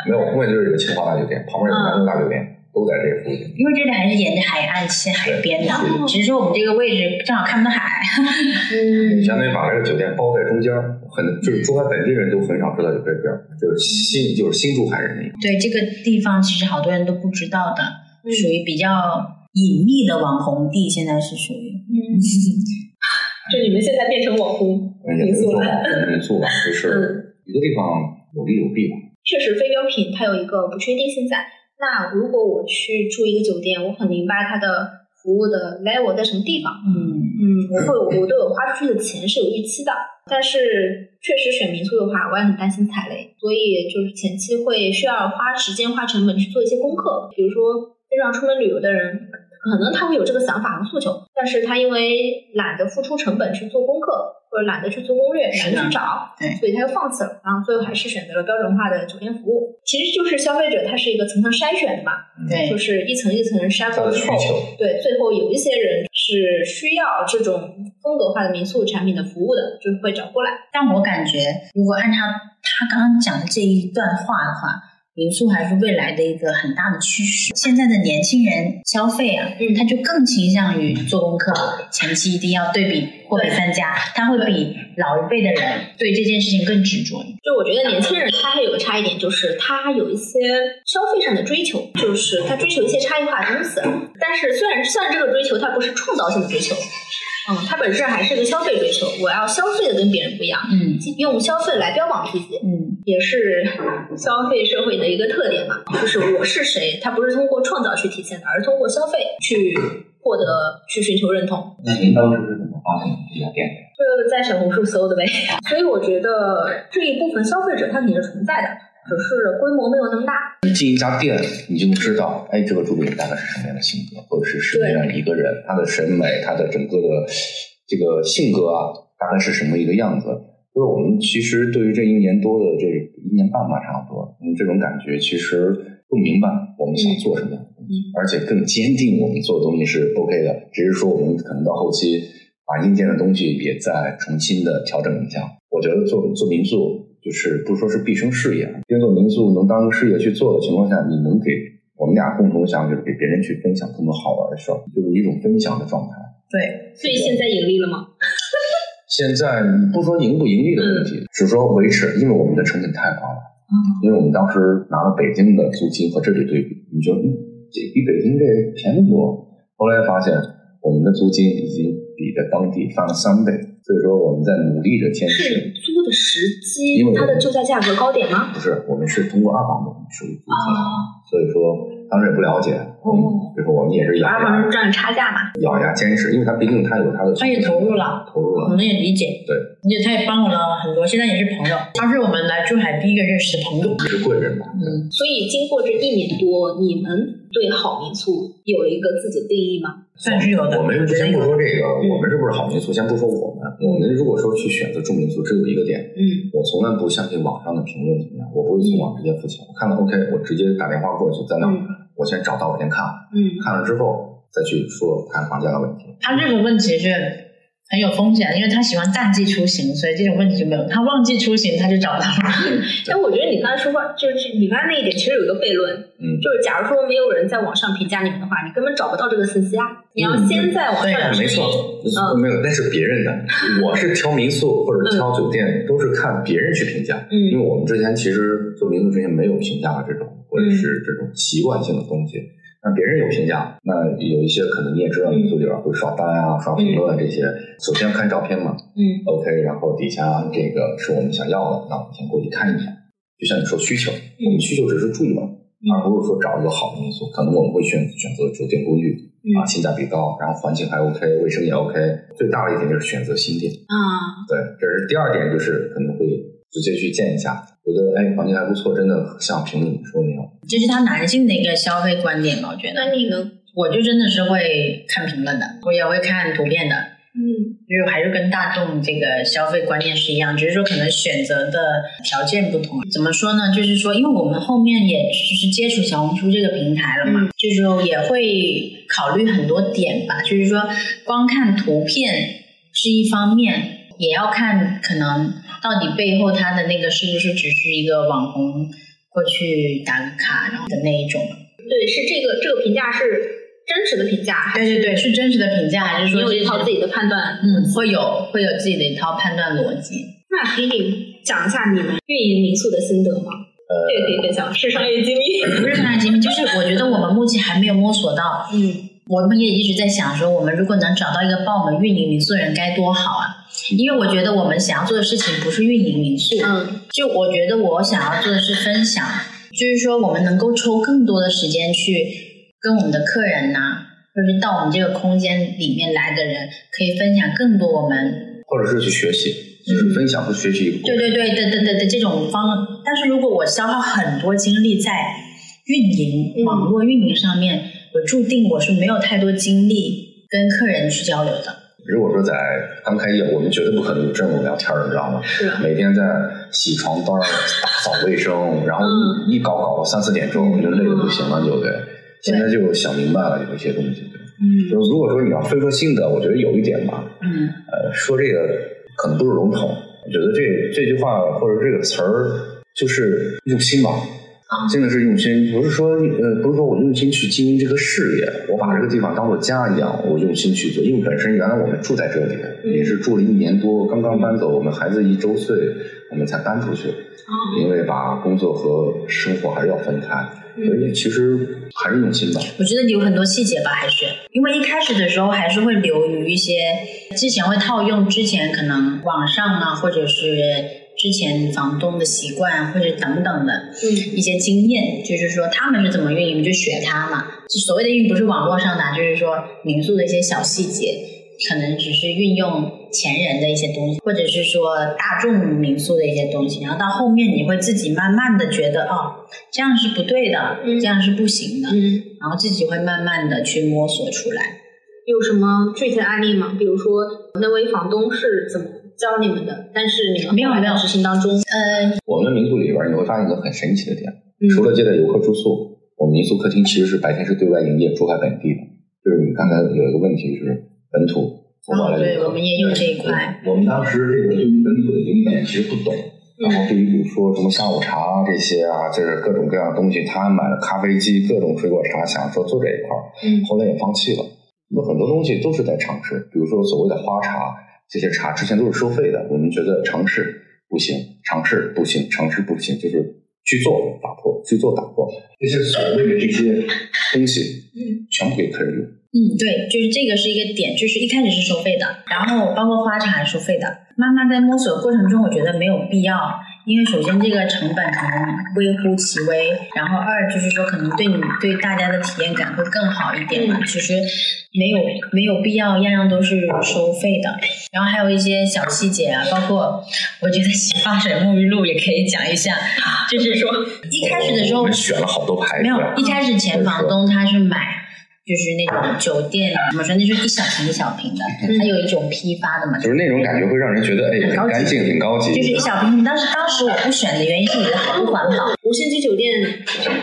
没有，后面就是有个清华大酒店，旁边有个南京大酒店，都在这个附近。因为这里还是沿着海岸线、海边的哦，只是说我们这个位置正好看不到海。嗯相当于把这个酒店包在中间，很就是珠海本地人都很少知道有这边儿，就是新就是新珠海人那种。对这个地方，其实好多人都不知道的，嗯属于比较隐秘的网红地，现在是属于。嗯，就你们现在变成网红民宿了。民宿吧，就是一个地方有利有弊吧。确实，非标品它有一个不确定性在。那如果我去住一个酒店，我很明白它的服务的 level 在什么地方。嗯，嗯，我会我对我花出去的钱是有预期的，但是确实选民宿的话，我也很担心踩雷，所以就是前期会需要花时间、花成本去做一些功课。比如说，经常出门旅游的人，可能他会有这个想法和诉求，但是他因为懒得付出成本去做功课，或者懒得去做攻略，懒得去找，对所以他又放弃了，然后最后还是选择了标准化的酒店服务。其实就是消费者他是一个层层筛选的嘛，对就，是一层一层筛过之后，需求，对，最后有一些人是需要这种风格化的民宿产品的服务的，就是会找过来。但我感觉，如果按他他刚刚讲的这一段话的话，民宿还是未来的一个很大的趋势。现在的年轻人消费啊，嗯他就更倾向于做功课，前期一定要对比货比三家，他会比老一辈的人对这件事情更执着。就我觉得年轻人他还有个差异点，就是他有一些消费上的追求，就是他追求一些差异化的东西。但是虽然虽然这个追求它不是创造性的追求，嗯，它本身还是个消费追求，我要消费的跟别人不一样，嗯用消费来标榜自己。嗯，也是消费社会的一个特点嘛，就是我是谁，它不是通过创造去体现的，而是通过消费去获得、去寻求认同。那您当时是怎么发现这家店的？这个在小红书搜的呗，所以我觉得这一部分消费者他肯定是存在的，只是规模没有那么大。你进一家店，你就能知道，哎，这个主理人大概是什么样的性格，或者是什么样一个人，他的审美，他的整个的这个性格啊，大概是什么一个样子。就是我们其实对于这一年多的这一年半吧，差不多，嗯，这种感觉其实更明白我们想做什么样的东西，而且更坚定我们做的东西是 OK 的。只是说我们可能到后期把硬件的东西也再重新的调整一下。我觉得做做民宿就是不说是毕生事业，因为做民宿能当个事业去做的情况下，你能给我们俩共同想就是给别人去分享更多好玩的事儿，就是一种分享的状态。对，所以现在盈利了吗？现在不说盈不盈利的问题，只说维持，因为我们的成本太高了。嗯，因为我们当时拿了北京的租金和这里对比，你就嗯，这比北京这便宜多。后来发现我们的租金已经比在当地翻了三倍，所以说我们在努力着坚是持。是租的时机因为，它的就价价格高点吗？不是，我们是通过二房东属于租金，哦所以说当时也不了解。哦嗯，比如说我们也是咬牙东赚差价嘛。咬牙坚持，因为他毕竟他有他的他也投入了，投入了。我们也理解。对，而且他也帮我了很多，现在也是朋友。他是我们来珠海第一个认识的朋友。也是贵人吧？嗯，所以经过这一年多，你们对好民宿有了一个自己的定义吗？算是有的。我们先不说这个，嗯我们是不是好民宿？先不说我们，我们如果说去选择住民宿，只有一个点，嗯我从来不相信网上的评论怎么样，我不会从网直接付钱，我看到 OK，我直接打电话过去，在那儿嗯我先找到，我先看，嗯看了之后再去说谈房价的问题。他这个问题是很有风险，因为他喜欢淡季出行，所以这种问题就没有。他旺季出行他就找到了。哎，我觉得你刚才说话，就是你刚才那一点，其实有一个悖论，嗯就是假如说没有人在网上评价你们的话，你根本找不到这个信息啊。你要先在网上对没错，嗯没有，那是别人的。我是挑民宿或者挑酒店，都是看别人去评价。嗯因为嗯我们之前其实做民宿之前没有评价这种，或者是这种习惯性的东西。那别人有评价，那有一些可能你也知道，民宿里边会刷单啊、刷评论啊这些。首先看照片嘛嗯，OK，然后底下这个是我们想要的，那我们先过去看一眼。就像你说需求，我们需求只是住一晚，而不是说找一个好的民宿。可能我们会选选择酒店公寓啊，嗯性价比高，然后环境还 OK，卫生也 OK。最大的一点就是选择新店。啊，对，这是第二点，就是可能会直接去见一下，觉得哎环境还不错，真的像评论里说的那样。这是他男性的一个消费观点吧，我觉得。那你呢？我就真的是会看评论的，我也会看图片的，嗯就是还是跟大众这个消费观念是一样，只是说可能选择的条件不同。怎么说呢？就是说，因为我们后面也就是接触小红书这个平台了嘛，就是说也会考虑很多点吧。就是说，光看图片是一方面，也要看可能到底背后他的那个是不是只是一个网红过去打个卡然后的那一种。对，是这个这个评价是真实的评价，还是对对对，是真实的评价，还是你有说一套自己的判断？嗯，会有会有自己的一套判断逻辑。那可以讲一下你们运营民宿的心得吗？呃这个可以分享，是商业机密。不是商业机密，就是我觉得我们目前还没有摸索到，嗯我们也一直在想说，我们如果能找到一个帮我们运营民宿的人该多好啊！因为我觉得我们想要做的事情不是运营民宿，嗯就我觉得我想要做的是分享，就是说我们能够抽更多的时间去跟我们的客人呐、或者是到我们这个空间里面来的人，可以分享更多我们或者是去学习，就是分享和学习。对对对对对对对这种方，但是如果我消耗很多精力在运营、嗯网络运营上面，我注定我是没有太多精力跟客人去交流的。如果说在刚开业，我们绝对不可能有这种聊天儿，你知道吗？是每天在洗床单、打扫卫生，然后嗯一搞搞到三四点钟，我就累得不行了，就得。现在就想明白了，有一些东西。对，嗯就是如果说你要非说心得，我觉得有一点吧，嗯呃，说这个可能不是笼统。我觉得这这句话或者这个词儿就是用心吧，啊真的是用心，不是说呃，不是说我用心去经营这个事业，我把这个地方当做家一样，我用心去做。因为本身原来我们住在这里，嗯也是住了一年多，刚刚搬走，我们孩子一周岁，我们才搬出去，哦因为把工作和生活还是要分开，嗯所以其实还是用心吧。我觉得有很多细节吧，还是因为一开始的时候还是会留于一些之前会套用之前可能网上啊，或者是之前房东的习惯，或者等等的嗯一些经验，就是说他们是怎么运营，就学他嘛。就所谓的运营不是网络上的啊，就是说民宿的一些小细节，可能只是运用前人的一些东西，或者是说大众民宿的一些东西，然后到后面你会自己慢慢的觉得哦，这样是不对的，嗯这样是不行的，嗯，然后自己会慢慢的去摸索出来。有什么具体的案例吗？比如说那位房东是怎么教你们的？但是你们没有没有后来在执行当中，呃，我们民宿里边你会发现一个很神奇的点，嗯除了接待游客住宿，我们民宿客厅其实是白天是对外营业，住在本地的。就是你刚才有一个问题是本土从外来哦对，我们也有这一块，我们当时这个对于本土的景点其实不懂，然后对于比如说什么下午茶啊这些啊，就是各种各样的东西，他买了咖啡机，各种水果茶，想说做这一块儿，嗯后来也放弃了。有很多东西都是在尝试，比如说所谓的花茶，这些茶之前都是收费的，我们觉得尝试不行，尝试不行，尝试不行，就是去做打破，去做打破这些所谓的这些东西，嗯，全部给客人用。嗯，对，就是这个是一个点，就是一开始是收费的，然后包括花茶还是收费的。慢慢在摸索过程中，我觉得没有必要，因为首先这个成本可能微乎其微，然后二就是说可能对你对大家的体验感会更好一点嘛。其实没有没有必要样样都是收费的，然后还有一些小细节啊，包括我觉得洗发水、沐浴露也可以讲一下，就是说一开始的时候我们选了好多牌子，没有，一开始前房东他是买。就是那种酒店怎么说，那就是一小瓶一小瓶的，它有一种批发的嘛，就是那种感觉会让人觉得哎很干净、很高级。就是一小瓶。当时当时我不选的原因是我觉得好不环保，五星级酒店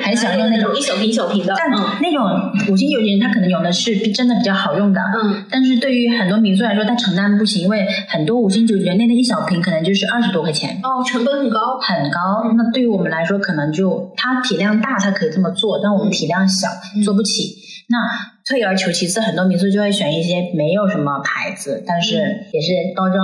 很喜欢用那种一小瓶一小瓶的，但嗯。那种五星酒店它可能用的是真的比较好用的，嗯。但是对于很多民宿来说，它承担不起，因为很多五星酒店那的一小瓶可能就是二十多块钱。哦，成本很高，很高，那对于我们来说，可能就它体量大，它可以这么做，但我们体量小，做不起。那退而求其次，很多民宿就会选一些没有什么牌子，但是也是包装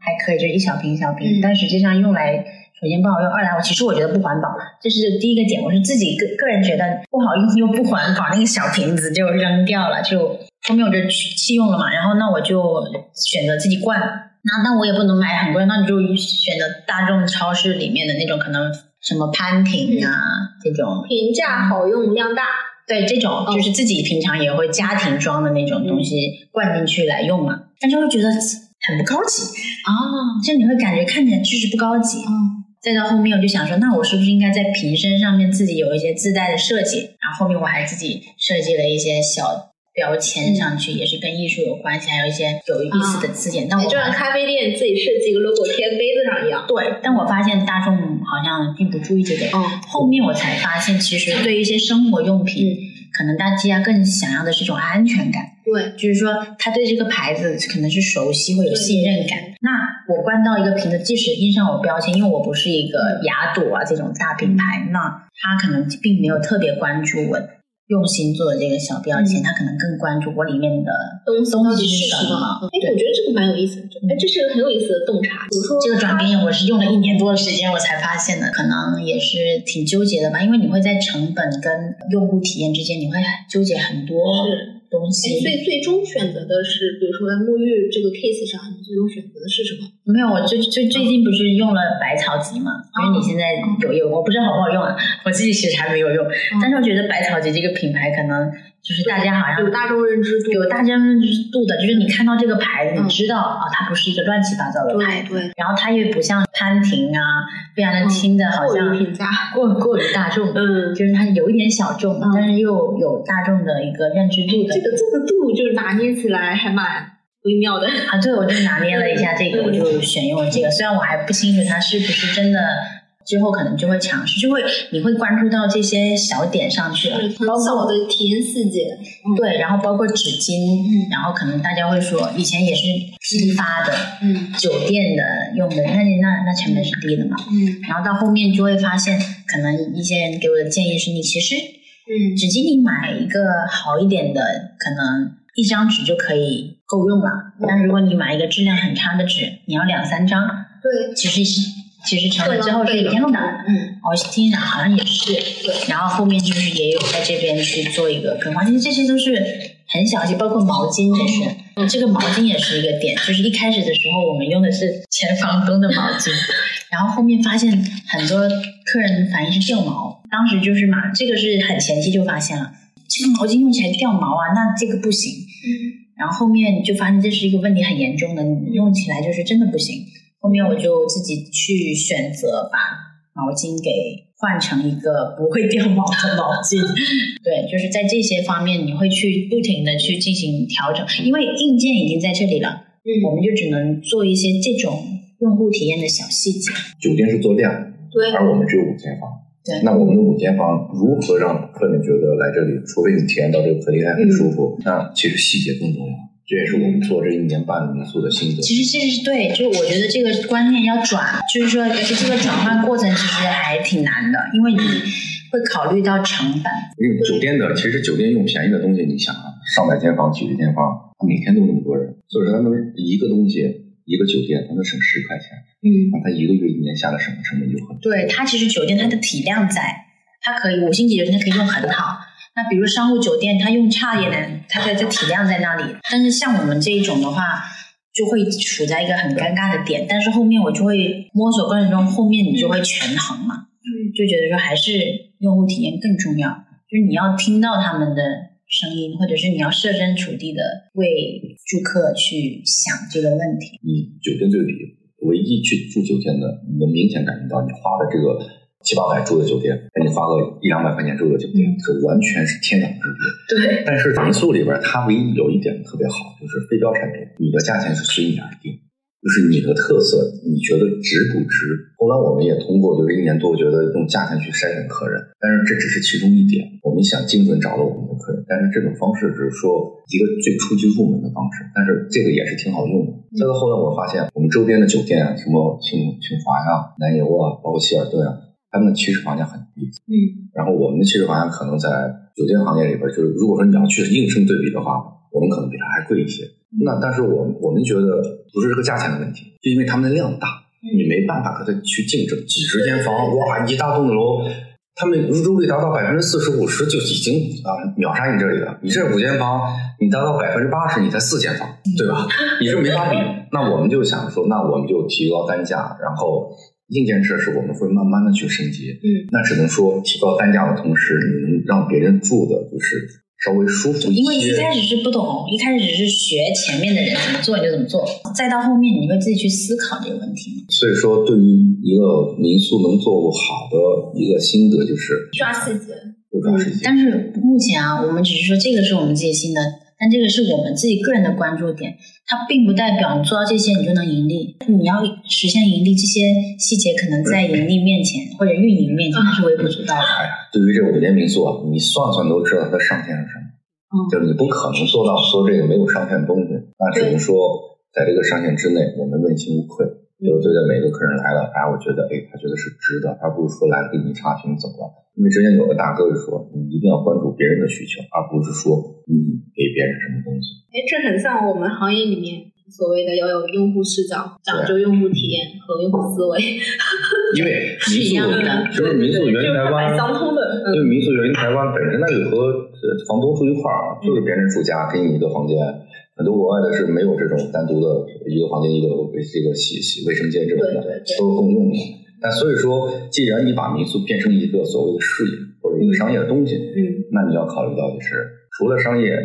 还可以，就是一小瓶一小瓶，嗯。但实际上用来首先不好用，二来我其实我觉得不环保，这是第一个点，我是自己个个人觉得不好用又不环保，那个小瓶子就扔掉了，就后面我就弃用了嘛，然后那我就选择自己灌。那那我也不能买很贵，那你就选择大众超市里面的那种，可能什么潘婷啊、这种，平价好用量大，对这种嗯就是自己平常也会家庭装的那种东西灌进去来用嘛，但是会觉得很不高级，哦，就你会感觉看起来确实不高级。嗯再到后面我就想说，那我是不是应该在瓶身上面自己有一些自带的设计？然后后面我还自己设计了一些小标签上去，也是跟艺术有关系，还有一些有意思的字眼。但我就像咖啡店自己设计一个 logo 贴在杯子上一样，对，但我发现大众好像并不注意这个。嗯后面我才发现，其实对于一些生活用品，可能大家更想要的是一种安全感。对，就是说，他对这个牌子可能是熟悉或有信任感。那我关到一个瓶子，即使印上我标签，因为我不是一个雅朵啊这种大品牌，那他可能并没有特别关注我用心做的这个小标签，嗯他可能更关注我里面的东西是什么？哎，我觉得这个蛮有意思的，哎，这是个很有意思的洞察。比如说这个转变，我是用了一年多的时间，我才发现的，可能也是挺纠结的吧。因为你会在成本跟用户体验之间，你会纠结很多是哎，东西。所以最终选择的是，比如说在沐浴这个 case 上，你最终选择的是什么？没有，我最最最近不是用了百草集嘛？因为你现在有用，我不知道好不好用啊，我自己其实还没有用。但是我觉得百草集这个品牌可能就是大家好像有大众认知度，有大众认知度的，就是你看到这个牌子，嗯你知道啊，它不是一个乱七八糟的牌子，对对，然后它又不像潘婷啊，非常的轻的，好像过于平价，过过于大众，嗯，就是它有一点小众，嗯但是又有大众的一个认知度的。这个这个度就是拿捏起来还蛮微妙的。啊，对，我就拿捏了一下这个，嗯我就选用了这个。虽然我还不清楚它是不是真的，之后可能就会尝试，就会你会关注到这些小点上去了，很包括我的体验细节，对，然后包括纸巾，嗯。然后可能大家会说以前也是批发的，嗯。酒店的用的，那那那成本是低的嘛。嗯。然后到后面就会发现，可能一些人给我的建议是你其实嗯。纸巾你买一个好一点的，可能一张纸就可以够用了。但如果你买一个质量很差的纸，你要两三张，对，其实是其实成了之后是一样的。嗯我听着好像也是，对然后后面就是也有在这边去做一个更换，其实这些都是很小气，包括毛巾也是，嗯这个毛巾也是一个点，就是一开始的时候我们用的是前房东的毛巾，然后后面发现很多客人反映是掉毛，当时就是嘛，这个是很前期就发现了，这个毛巾用起来掉毛啊，那这个不行。嗯然后后面就发现这是一个问题很严重的，你用起来就是真的不行。后面我就自己去选择把毛巾给换成一个不会掉毛的毛巾。对，就是在这些方面，你会去不停的去进行调整，因为硬件已经在这里了，嗯我们就只能做一些这种用户体验的小细节。酒店是做量，对，而我们只有五间房。对那我们的五间房如何让客人觉得来这里，除非你体验到这个客厅还很舒服，那其实细节更重要。这也是我们做这一年半民宿的心得。其实这是对，就是我觉得这个观念要转，就是说，而且这个转换过程其实还挺难的，因为你会考虑到成本。因为酒店的，其实酒店用便宜的东西，你想啊，上百间房、几十间房，他每天都那么多人，所以说他们一个东西，一个酒店，他能省十块钱，嗯，那他一个月一年下来省的成本就很。对，它其实酒店它的体量在，它可以五星级酒店它可以用很好。那比如商务酒店，它用差一点，它的就体量在那里。但是像我们这一种的话，就会处在一个很尴尬的点。但是后面我就会摸索过程中，后面你就会权衡嘛，嗯就觉得说还是用户体验更重要，就是你要听到他们的声音，或者是你要设身处地的为住客去想这个问题。嗯酒店对比，唯一去住酒店的，你能明显感觉到你花的这个七八百住的酒店，跟你花个一两百块钱住的酒店，是完全是天壤之别。对，但是民宿里边，它唯一有一点特别好，就是非标产品，你的价钱是随你而定，就是你的特色，你觉得值不值？后来我们也通过就是一年多，觉得用价钱去筛选客人，但是这只是其中一点。我们想精准找到我们的客人，但是这种方式只是说一个最初级入门的方式，但是这个也是挺好用的。再到后来，我发现我们周边的酒店啊，什么清清华呀、南油啊，包括希尔顿啊，他们的起始房价很低，嗯然后我们的起始房价可能在酒店行业里边，就是如果说你要去硬性对比的话，我们可能比它还贵一些。那但是我们我们觉得不是这个价钱的问题，就因为他们的量大，你没办法和他去竞争。几十间房，哇，一大栋的楼，他们入住率达到百分之四十五十就已经啊秒杀你这里了。你这五间房，你达到百分之八十，你才四间房，对吧？你是没法比。那我们就想说，那我们就提高单价，然后硬件设施我们会慢慢的去升级。嗯，那只能说提高单价的同时，你能让别人住的就是稍微舒服一些。因为一开始是不懂，一开始只是学前面的人怎么做你就怎么做，再到后面你会自己去思考这个问题。所以说，对于一个民宿能做不好的一个心得就是抓细节，不抓细节。但是目前啊，我们只是说这个是我们自己新的，但这个是我们自己个人的关注点，它并不代表你做到这些你就能盈利。你要实现盈利，这些细节可能在盈利面前或者运营面前它是微不足道的。哎呀，对于这五间民宿啊，你算算都知道它的上限是什么。嗯就是你不可能做到说这个没有上限的东西，那只能说在这个上限之内，我们问心无愧。就是对待每个客人来了，哎，我觉得，哎，他觉得是值得，而不是说来了给你差评走了。因为之前有个大哥就说，你一定要关注别人的需求，而不是说你给别人什么东西。哎，这很像我们行业里面所谓的要有用户视角，讲究用户体验和用户思维，因为民宿是一样的就是民宿源于台湾，相通的。嗯，因为民宿源于台湾，本身它就和呃房东住一块儿，就是别人住家给你一个房间，很多国外的是没有这种单独的一个房间一个这个洗洗卫生间这种的，都是共用的。但所以说，既然你把民宿变成一个所谓的事业或者一个商业的东西，嗯，那你要考虑到就是除了商业，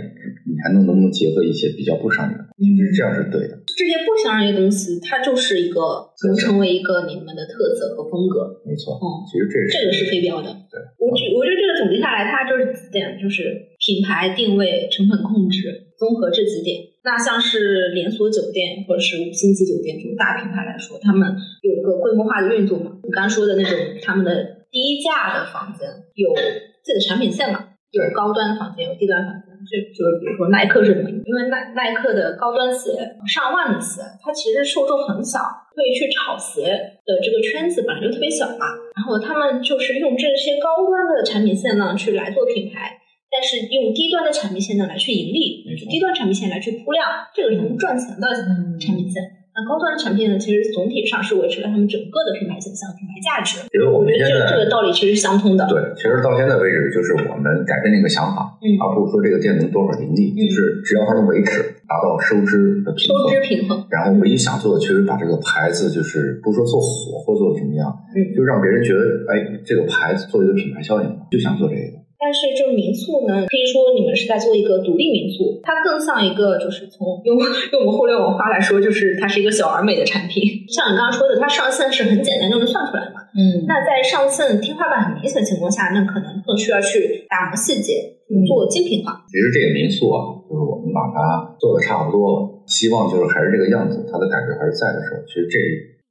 你还能能不能结合一些比较不商业的？其实这样是对的。这些不商业的东西，它就是一个能成为一个你们的特色和风格。没错，嗯其实这是这个是非标的。对，我觉我觉得这个总结下来，它就是几点，就是品牌定位、成本控制，综合这几点。那像是连锁酒店或者是五星级酒店这种大品牌来说，他们有一个规模化的运作嘛？你刚刚说的那种他们的低价的房间有自己的产品线嘛？有高端的房间，有低端房间。这就是比如说耐克是怎么？因为耐耐克的高端鞋上万的鞋，它其实受众很小，所以去炒鞋的这个圈子本来就特别小嘛。然后他们就是用这些高端的产品线呢去来做品牌，但是用低端的产品线呢来去盈利，低端产品线来去铺量，这个是他们赚钱的产品线。那高端的产品呢，其实总体上是维持了他们整个的品牌形象、品牌价值。其实我我觉得这个们现在这个道理其实是相通的。对，其实到现在为止，就是我们改变了一个想法，嗯而不是说这个店能多少盈利，嗯就是只要它能维持，达到收支的平衡收。支平衡。然后唯一想做的，其实把这个牌子，就是不说做火或做怎么样，嗯就让别人觉得，哎，这个牌子做一个品牌效应，就想做这个。但是这民宿呢，可以说你们是在做一个独立民宿，它更像一个就是从用用我们互联网话来说，就是它是一个小而美的产品。像你刚刚说的，它上线是很简单就能算出来嘛。嗯，那在上线天花板很明显的情况下，那可能更需要去打磨细节，做精品化。其实这个民宿啊，就是我们把它做的差不多了，希望就是还是这个样子，它的感觉还是在的时候，其实这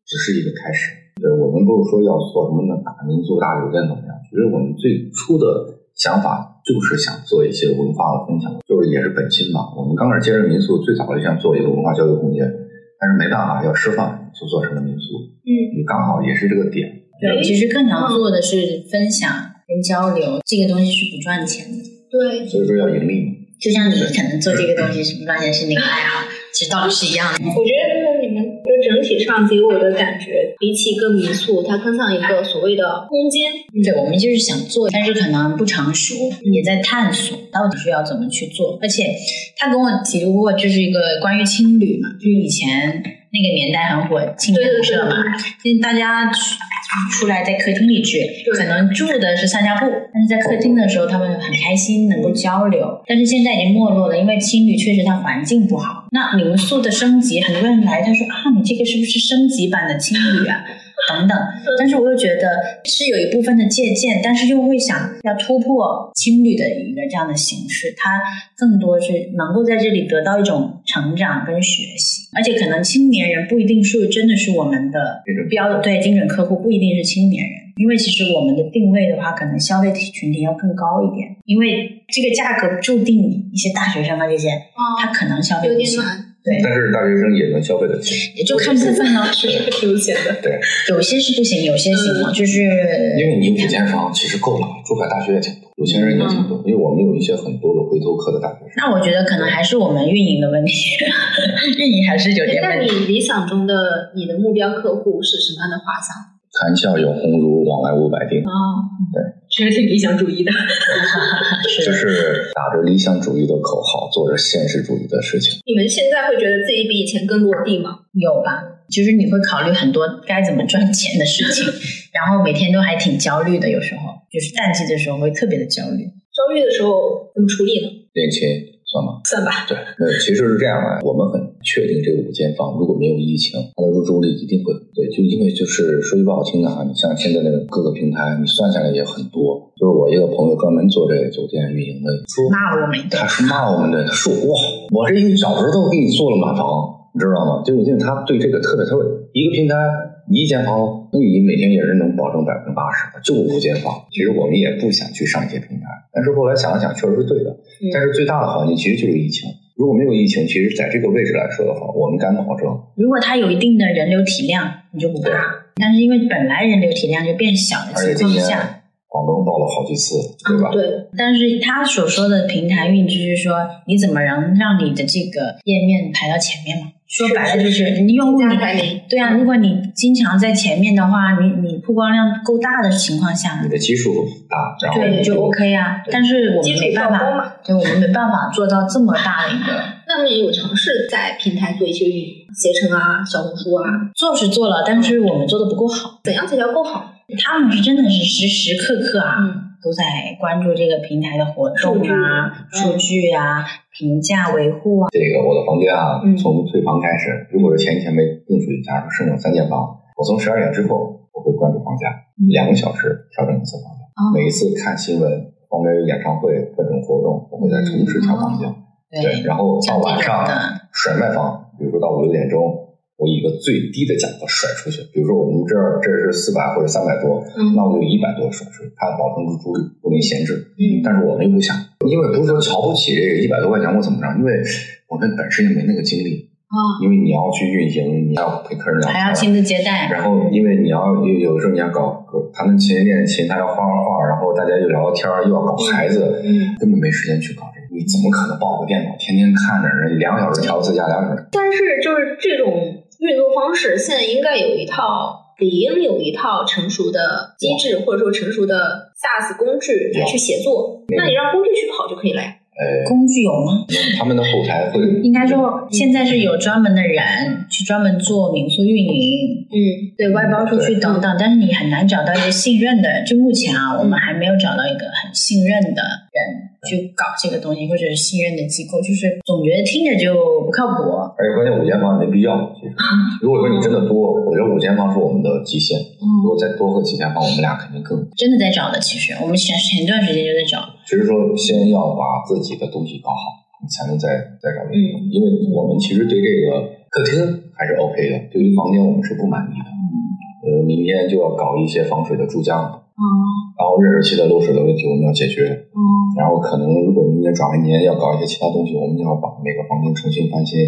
只是一个开始。对我们不是说要做什么的大民宿、大酒店怎么样，其实我们最初的。想法就是想做一些文化的分享，就是也是本心嘛。我们刚开始接着民宿，最早就想做一个文化交流空间，但是没办法，要吃饭，就做成了民宿。嗯，你刚好也是这个点。对，其实更想做的是分享跟交流，这个东西是不赚钱的。对，所以说要盈利嘛。就像你可能做这个东西是不赚钱，是你的爱好，其实道理是一样的。我觉得整体上给我的感觉，比起一个民宿，它更像一个所谓的空间。对，我们就是想做，但是可能不成熟，也在探索到底是要怎么去做。而且他跟我提过，就是一个关于青旅嘛，就是以前那个年代很火青年旅社嘛，现在大家。出来在客厅里聚，可能住的是上下铺，但是在客厅的时候他们很开心，能够交流。但是现在已经没落了，因为青旅确实它环境不好。那民宿的升级，很多人来他说啊，你这个是不是升级版的青旅啊？等等，但是我又觉得是有一部分的借鉴，但是又会想要突破青旅的一个这样的形式，它更多是能够在这里得到一种成长跟学习，而且可能青年人不一定是真的是我们的标对精准客户，不一定是青年人，因为其实我们的定位的话，可能消费群体要更高一点，因为这个价格注定一些大学生啊这些，他可能消费不起。对，但是大学生也能消费得起，也就看部分呢，是挺有钱的。对，有些是不行，有些行嘛，就是因为你五间房其实够了，珠海大学也挺多，有钱人也挺多，因为我们有一些很多的回头客的大学生。那我觉得可能还是我们运营的问题，运营还是有点问题。那你理想中的你的目标客户是什么样的画像？谈笑有鸿儒，往来无白丁。啊，对，其实挺理想主义 的，就是打着理想主义的口号，做着现实主义的事情。你们现在会觉得自己比以前更落地吗？有吧，就是你会考虑很多该怎么赚钱的事情，然后每天都还挺焦虑的，有时候就是淡季的时候会特别的焦虑。焦虑的时候怎么处理呢？练琴。算吗？算吧。对，呃，其实是这样的，我们很确定这五间房如果没有疫情，它的入住率一定会对，就因为就是说句不好听的哈，你像现在那个各个平台，你算下来也很多。就是我一个朋友专门做这个酒店运营的，说骂我们，他是骂我们的，他说哇，我这一个小时都给你做了满房，你知道吗？就因为他对这个特别，特别一个平台。一间房，那你每天也是能保证百分之八十的，就五间房。其实我们也不想去上一些平台，但是后来想了想，确实是对的。但是最大的环境其实就是疫情。如果没有疫情，其实在这个位置来说的话，我们敢保证。如果它有一定的人流体量，你就不怕。但是因为本来人流体量就变小的情况下，广东爆了好几次，对吧？对。但是他所说的平台运，就是说你怎么能让你的这个页面排到前面嘛？说白了就是你用户你对啊，如果你经常在前面的话，你你曝光量够大的情况下，你的基数大，对就 OK 啊。但是我们没办法，对，我们没办法做到这么大的一个。那么也有尝试在平台做一些运营，携程啊、小红书啊，做是做了，但是我们做的不够好。怎样才叫够好？他们是真的是时时刻刻啊，都在关注这个平台的活动啊、数据啊。评价维护啊，这个我的房间啊，从退房开始，如果是前一天没订出去，假如剩有三间房，我从十二点之后我会关注房价，两个小时调整一次房价，每一次看新闻，旁边有演唱会各种活动，我会再同时调房价，对，然后到晚上甩卖房，比如说到五六点钟。我以一个最低的价格甩出去，比如说我们这儿这是四百或者三百多，那我就一百多甩出去，它保证入住率，不给你闲置。嗯，但是我们又不想，因为不是说瞧不起这个一百多块钱我怎么着，因为我们本身也没那个精力啊。因为你要去运营，你要陪客人聊天，还要亲自接待，然后因为你要有有的时候你要搞，他们琴练琴，他要画画画，然后大家又聊聊天，又要搞孩子，嗯，根本没时间去搞这个。你怎么可能抱个电脑天天看着人两个小时调一次价，两个小时？但是就是这种。运作方式现在应该有一套，理应有一套成熟的机制，或者说成熟的 SaaS 工具来去协作。那你让工具去跑就可以了呀。呃，工具有吗？他们的后台会应该说现在是有专门的人去专门做民宿运营，嗯，对外包出去等等，但是你很难找到一个信任的。就目前啊，我们还没有找到一个很信任的人去搞这个东西，或者是信任的机构，就是总觉得听着就不靠谱。而且关键五间房也没必要。其实，如果说你真的多，我觉得五间房是我们的极限。如果再多个几间房，我们俩肯定更。真的在找的，其实我们前前段时间就在找。只是说，先要把自己的东西搞好，你才能再再找另一个。因为我们其实对这个客厅还是 OK 的，对于房间我们是不满意的。呃，明天就要搞一些防水的珠浆，哦，然后热水器的漏水的问题我们要解决。嗯，然后可能如果明年转完年要搞一些其他东西，我们就要把每个房间重新翻新，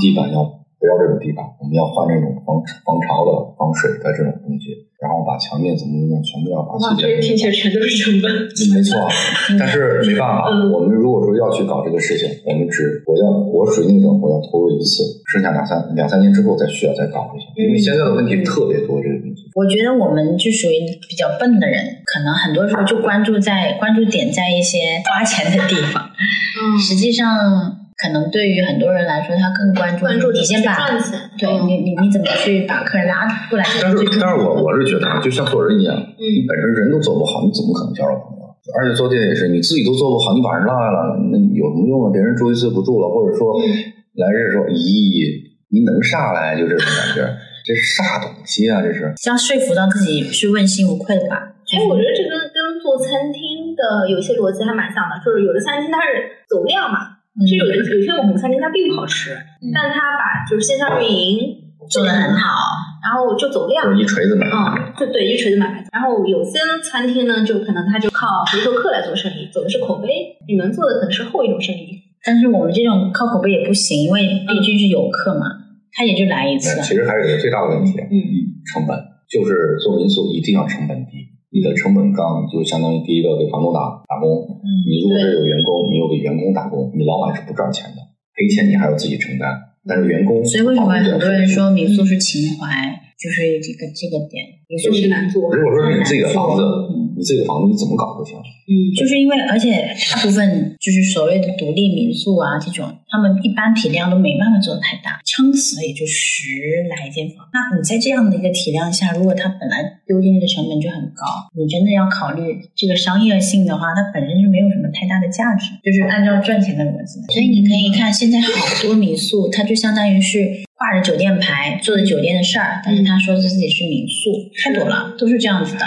地板要不要这种地板，我们要换那种防防潮的、防水的这种东西，然后把墙面怎么怎么样，全部要把哇，细节。这听起来全都是成本。没错，但是没办法，嗯我们如果说要去搞这个事情，我们只我要我属于那种我要投入一次，剩下两三两三年之后再需要再搞这些，因为现在的问题特别多，这个东西。我觉得我们就属于比较笨的人，可能很多时候就关注在关注点在一些花钱的地方，嗯，实际上可能对于很多人来说，他更关注关注你先把。对嗯你你你怎么去把客人拉过来？但是但是我我是觉得啊，就像做人一样，嗯你本身人都做不好，你怎么可能交到朋友？而且做店也是，你自己都做不好，你把人拉来了，那有什么用啊？别人住一次不住了，或者说嗯来这说，咦，你能啥来？就这种感觉，这是啥东西啊？这是。是要说服到自己是问心无愧的吧？哎，我觉得这跟跟做餐厅的有些逻辑还蛮像的，就是有的餐厅它是走量嘛，嗯其实有的有些网红餐厅它并不好吃，但它把就是线上运营做得很好，然后就走量就。一锤子买卖。嗯，对对，一锤子买卖。然后有些餐厅呢，就可能他就靠回头客来做生意，走的是口碑。你们做的可能是后一种生意。但是我们这种靠口碑也不行，因为毕竟是游客嘛，他也就来一次。其实还有一个最大的问题，嗯成本，就是做民宿一定要成本低。你的成本高，你就相当于第一个给房东打打工。嗯，你如果是有员工，你又给员工打工，你老板是不赚钱的，赔钱你还要自己承担。但是员工，所以为什么很多人说民宿是情怀，就是这个这个点。民宿就是难做。如果说是你自己的房子嗯，你自己的房子你怎么搞都行。嗯，就是因为，而且大部分就是所谓的独立民宿啊，这种他们一般体量都没办法做太大，撑死了也就十来间房。那你在这样的一个体量下，如果它本来丢进去的成本就很高，你真的要考虑这个商业性的话，它本身是没有什么太大的价值，就是按照赚钱的逻辑。所以你可以看现在好多民宿，它就相当于是挂着酒店牌做的酒店的事儿，但是他说自己是民宿，太多了，都是这样子的，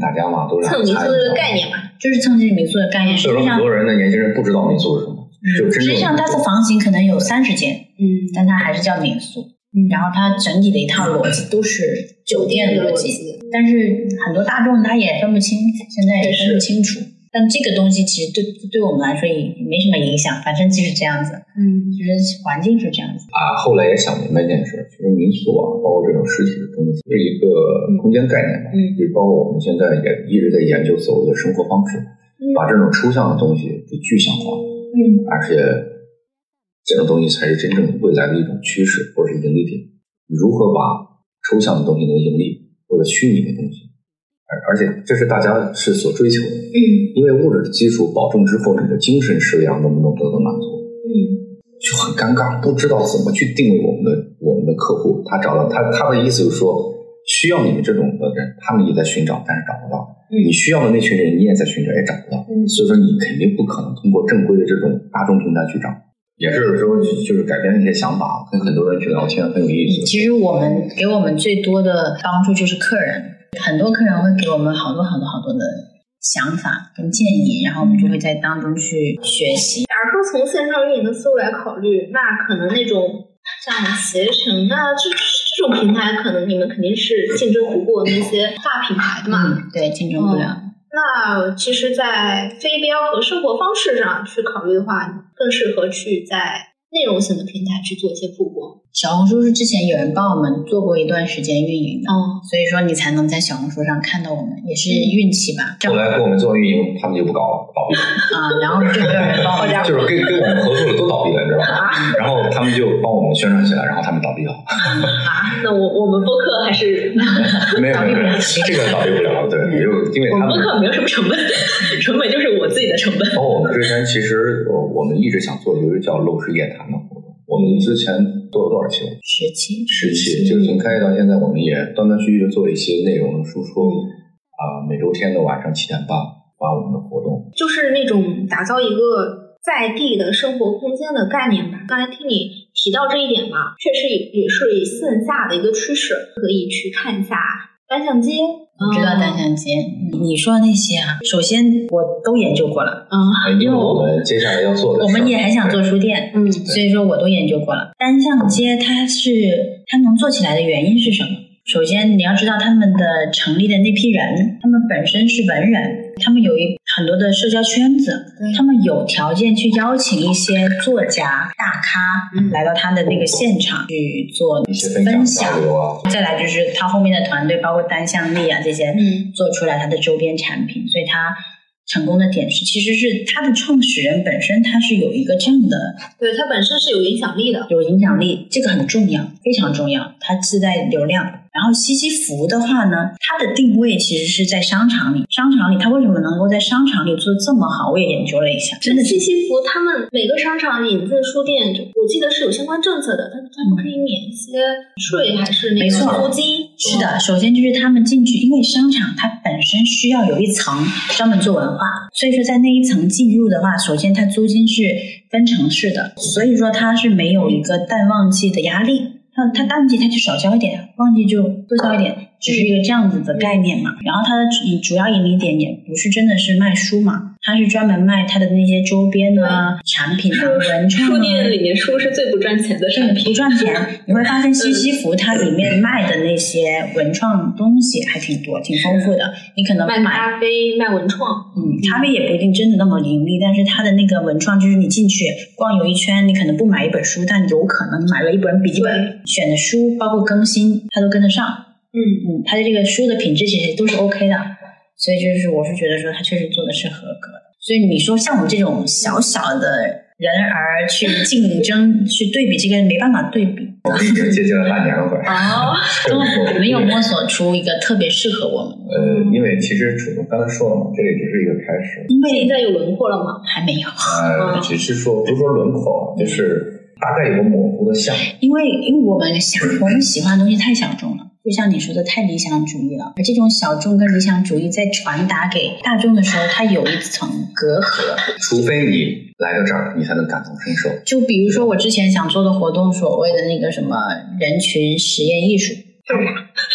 大家嘛都是蹭民宿这个概念嘛。就是蹭这个民宿的概念。实所以际上说很多人的年轻人不知道民宿是什么，就真实际上，它的房型可能有三十间，嗯但它还是叫民宿。嗯然后它整体的一套逻辑都是酒店的逻辑，但是很多大众他也分不清，现在也分不清楚。但这个东西其实对对我们来说也没什么影响，反正就是这样子，嗯就是环境是这样子。啊，后来也想明白一件事，其实民宿啊，包括这种实体的东西，是一个空间概念吧，嗯就是包括我们现在也一直在研究所谓的生活方式，把这种抽象的东西给具象化，嗯而且这种东西才是真正未来的一种趋势或者是盈利点。如何把抽象的东西能盈利，或者虚拟的东西，而而且这是大家是所追求的，嗯因为物质的基础保证之后，你的精神食粮能不能得到满足？嗯就很尴尬，不知道怎么去定位我们的我们的客户。他找到他他的意思就是说，需要你们这种的人，他们也在寻找，但是找不到。嗯你需要的那群人，你也在寻找，也找不到。嗯所以说，你肯定不可能通过正规的这种大众平台去找。也是有时候，就是改变一些想法，跟很多人去聊天，很有意思。其实我们给我们最多的帮助就是客人，很多客人会给我们好多好多好多的想法跟建议，然后我们就会在当中去学习。假如说从线上运营的思路来考虑，那可能那种像携程啊这这种平台，可能你们肯定是竞争不过那些大品牌的嘛。嗯，对，竞争不了。那其实，在非标和生活方式上去考虑的话，更适合去在内容型的平台去做一些曝光。小红书是之前有人帮我们做过一段时间运营的，哦，所以说你才能在小红书上看到我们，也是运气吧。后来跟我们做运营，他们就不搞了，倒闭了。啊，然后就没有人帮我们。就是跟跟我们合作的都倒闭了，你知道吗？然后他们们就帮我们宣传起来，然后他们倒闭了。啊，那我我们播客还是 没有没有没有，这个倒闭不了，对，也就因为他们我们播客没有什么成本，成本就是我自己的成本。包括我们之前其实我我们一直想做一个叫陋室夜谈的活动，我们之前做了多少期？十期，十期，就是从开业到现在，我们也断断续续的做一些内容的输出，啊、每周天的晚上七点半发我们的活动。就是那种打造一个在地的生活空间的概念吧。刚才听你提到这一点嘛，确实也也是线下的一个趋势，可以去看一下单向街。我知道单向街，你你说的那些啊，首先我都研究过了，嗯呃因为我们接下来要做的我，们也很想做书店，嗯所以说我都研究过了。单向街它是它能做起来的原因是什么？首先你要知道他们的成立的那批人，他们本身是文人，他们有一很多的社交圈子，他们有条件去邀请一些作家大咖嗯。来到他的那个现场去做分享再来就是他后面的团队，包括单向力啊这些，嗯。做出来他的周边产品，所以他成功的点是，其实是他的创始人本身他是有一个这样的对，他本身是有影响力的。有影响力，这个很重要，非常重要，它自带流量。然后西西弗的话呢，它的定位其实是在商场里，商场里它为什么能够在商场里做的这么好？我也研究了一下，真的西西弗他们每个商场引进书店，我记得是有相关政策的，他他们可以免一些税还是那个租金。是的，首先就是他们进去，因为商场它本身需要有一层专门做文化，所以说在那一层进入的话，首先它租金是分城市的，所以说它是没有一个淡旺季的压力。那他淡季他就少交一点，旺季就多交一点，只是一个这样子的概念嘛。然后他的主主要盈利点也不是真的是卖书嘛，它是专门卖他的那些周边的、产品的、文创啊。书店里面书是最不赚钱的产对，品不。赚钱。你会发现西西弗它里面卖的那些文创东西还挺多，挺丰富的。你可能卖买，咖啡，卖文创，嗯，咖啡也不一定真的那么盈利，但是它的那个文创，就是你进去逛游一圈，你可能不买一本书，但有可能买了一本笔记本，选的书包括更新，它都跟得上。嗯，嗯，它的这个书的品质其实都是 OK 的，所以就是我是觉得说他确实做的是合格的。所以你说像我们这种小小的人儿去 竞争去对比，这个没办法对比。我们已经接近了半年了，快。哦，都没有摸索出一个特别适合我们的，呃，因为其实我刚才说了嘛，这里只是一个开始，因为现在有轮廓了吗？还没有，呃，只是说不是说轮廓，就是大概有个模糊的像。因为因为我们想 我们喜欢的东西太小众了，就像你说的太理想主义了，而这种小众跟理想主义在传达给大众的时候，它有一层隔阂。除非你来到这儿，你才能感同身受。就比如说我之前想做的活动，所谓的那个什么人群实验艺术。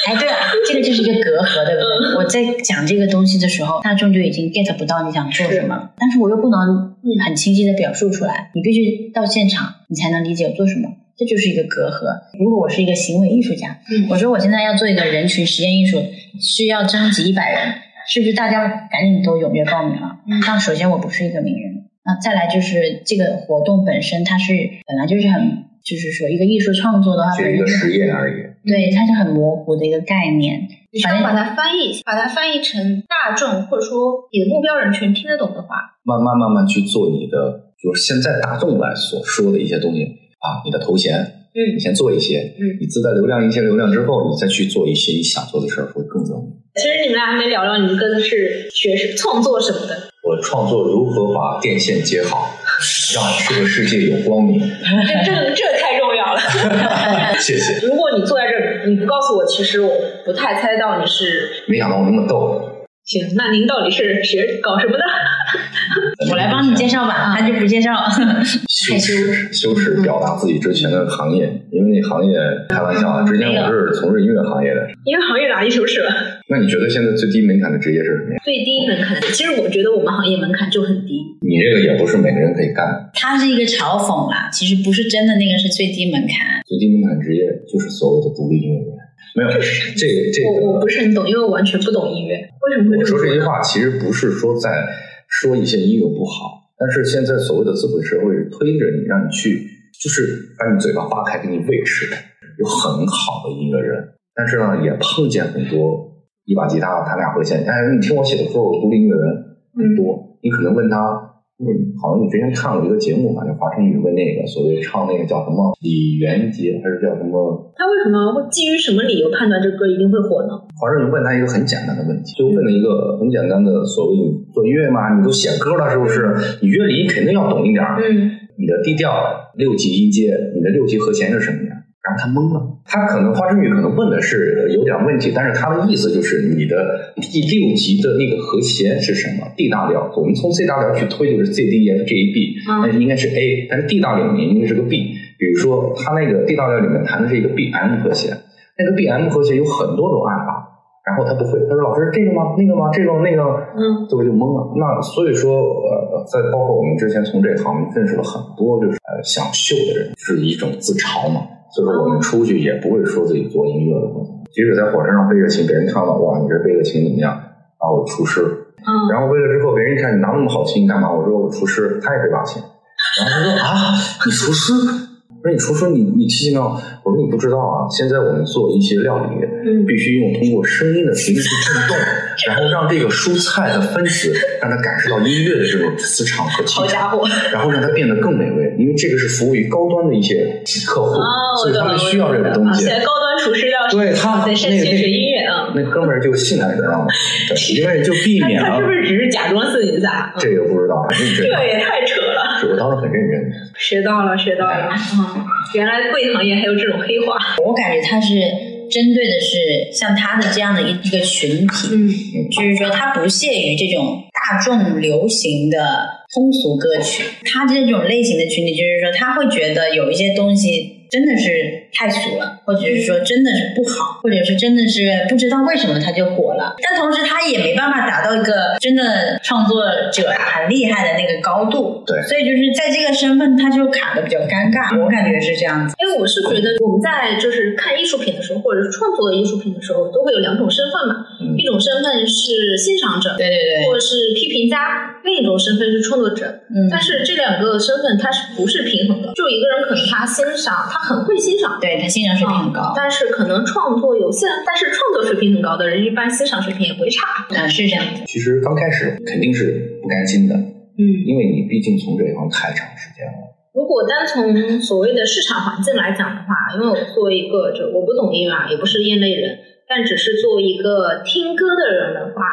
哎，对啊，这个就是一个隔阂，对不对？我在讲这个东西的时候，大众就已经 get 不到你想做什么了，但是我又不能很清晰的表述出来，你必须到现场，你才能理解我做什么，这就是一个隔阂。如果我是一个行为艺术家，嗯我说我现在要做一个人群实验艺术，需要征集一百人，是不是大家赶紧都踊跃报名了？嗯那首先我不是一个名人，那再来就是这个活动本身它是本来就是很，就是说一个艺术创作的话，是一个实验而已。对，它是很模糊的一个概念。你想把它翻译，把它翻译成大众或者说你的目标人群听得懂的话，慢慢慢慢去做你的，就是现在大众来所说的一些东西啊，你的头衔，嗯你先做一些，嗯你自带流量一些流量之后，你再去做一些你想做的事儿，会更容易。其实你们俩还没聊聊你们跟是学是创作什么的，我创作如何把电线接好，让这个世界有光明。这这这太重要了。谢谢，如果你坐在这儿，你不告诉我，其实我不太猜到你是。没想到我那么逗。行，那您到底是学搞什么的？帮你介绍吧，他就不介绍。羞耻，羞耻表达自己之前的行业，因为那行业开玩笑啊，之前我是从事音乐行业的。因为行业哪里羞耻了？那你觉得现在最低门槛的职业是什么呀？最低门槛，其实我觉得我们行业门槛就很低。你这个也不是每个人可以干的，它是一个嘲讽啦，其实不是真的那个是最低门槛。最低门槛职业就是所谓的独立音乐人。没有这个这我我，不是很懂，因为我完全不懂音乐。为什么会？说这句话其实不是说在说一些音乐不好，但是现在所谓的资本社会是推着你让你去，就是把你嘴巴扒开给你喂吃的，有很好的音乐人，但是呢也碰见很多一把吉他弹俩和弦，哎，你听我写的歌，我独立音乐人很多，你可能问他嗯，好像你之前看过一个节目吧，就华晨宇问那个所谓唱那个叫什么李元杰还是叫什么？他为什么会基于什么理由判断这歌一定会火呢？华晨宇问他一个很简单的问题，就问了一个很简单的所谓你做音乐嘛，你都写歌了是不是？你乐理肯定要懂一点儿。嗯，你的低调六级音阶，你的六级和弦是什么呀？然后他懵了，他可能花生宇可能问的是有点问题，但是他的意思就是你的第六级的那个和弦是什么？D 大调，我们从 C 大调去推就是 C D E F G A B，那应该是 A，但是 D 大调里面应该是个 B。比如说他那个 D 大调里面弹的是一个 B M 和弦，那个 B M 和弦有很多种按法。然后他不会，他说：“老师，这个吗？那个吗？这个那个？”嗯，最后就懵了。那所以说，呃，在包括我们之前从这行认识了很多，就是呃想秀的人，就是一种自嘲嘛。所以说我们出去也不会说自己做音乐的，即使在火车上背着琴，别人看到哇，你这背个琴怎么样？啊，我厨师。嗯，然后背了之后，别人一看你拿那么好琴干嘛？我说我厨师，他也背把琴。然后他说啊，你厨师？我说你厨师，你你提醒到，我说你不知道啊，现在我们做一些料理，嗯必须用通过声音的频率去震动，然后让这个蔬菜的分子让它感受到音乐的这种磁场和气场，好家伙！然后让它变得更美味，因为这个是服务于高端的一些客户，哦，所以他们需要这个东西现。在高端厨师要对他那个西学音乐啊，那哥们儿就信赖的让，对因为就避免了他他是不是只是假装四零三？这个不知道，这。个也太扯了。是我当时很认真。学到了，学到了。嗯，原来贵行业还有这种黑话。我感觉他是针对的是像他的这样的一一个群体，嗯就是说他不屑于这种大众流行的通俗歌曲，他这种类型的群体，就是说他会觉得有一些东西真的是太俗了，或者是说真的是不好，或者是真的是不知道为什么他就火了，但同时他也没办法达到一个真的创作者啊很厉害的那个高度，对所以就是在这个身份他就卡的比较尴尬，我感觉是这样子。因为我是觉得我们在就是看艺术品的时候，或者是创作艺术品的时候，都会有两种身份嘛。嗯一种身份是欣赏者，对对对，或者是批评家；另一种身份是创作者。嗯，但是这两个身份它是不是平衡的？就一个人可能他欣赏，他很会欣赏，对他欣赏水平很高，但是可能创作有限，但是创作水平很高的人，一般欣赏水平也不会差。啊是这样子，其实刚开始肯定是不甘心的，嗯，因为你毕竟从这一行太长时间了。如果单从所谓的市场环境来讲的话，因为我作为一个就我不懂音乐啊，也不是业内人，但只是作为一个听歌的人的话，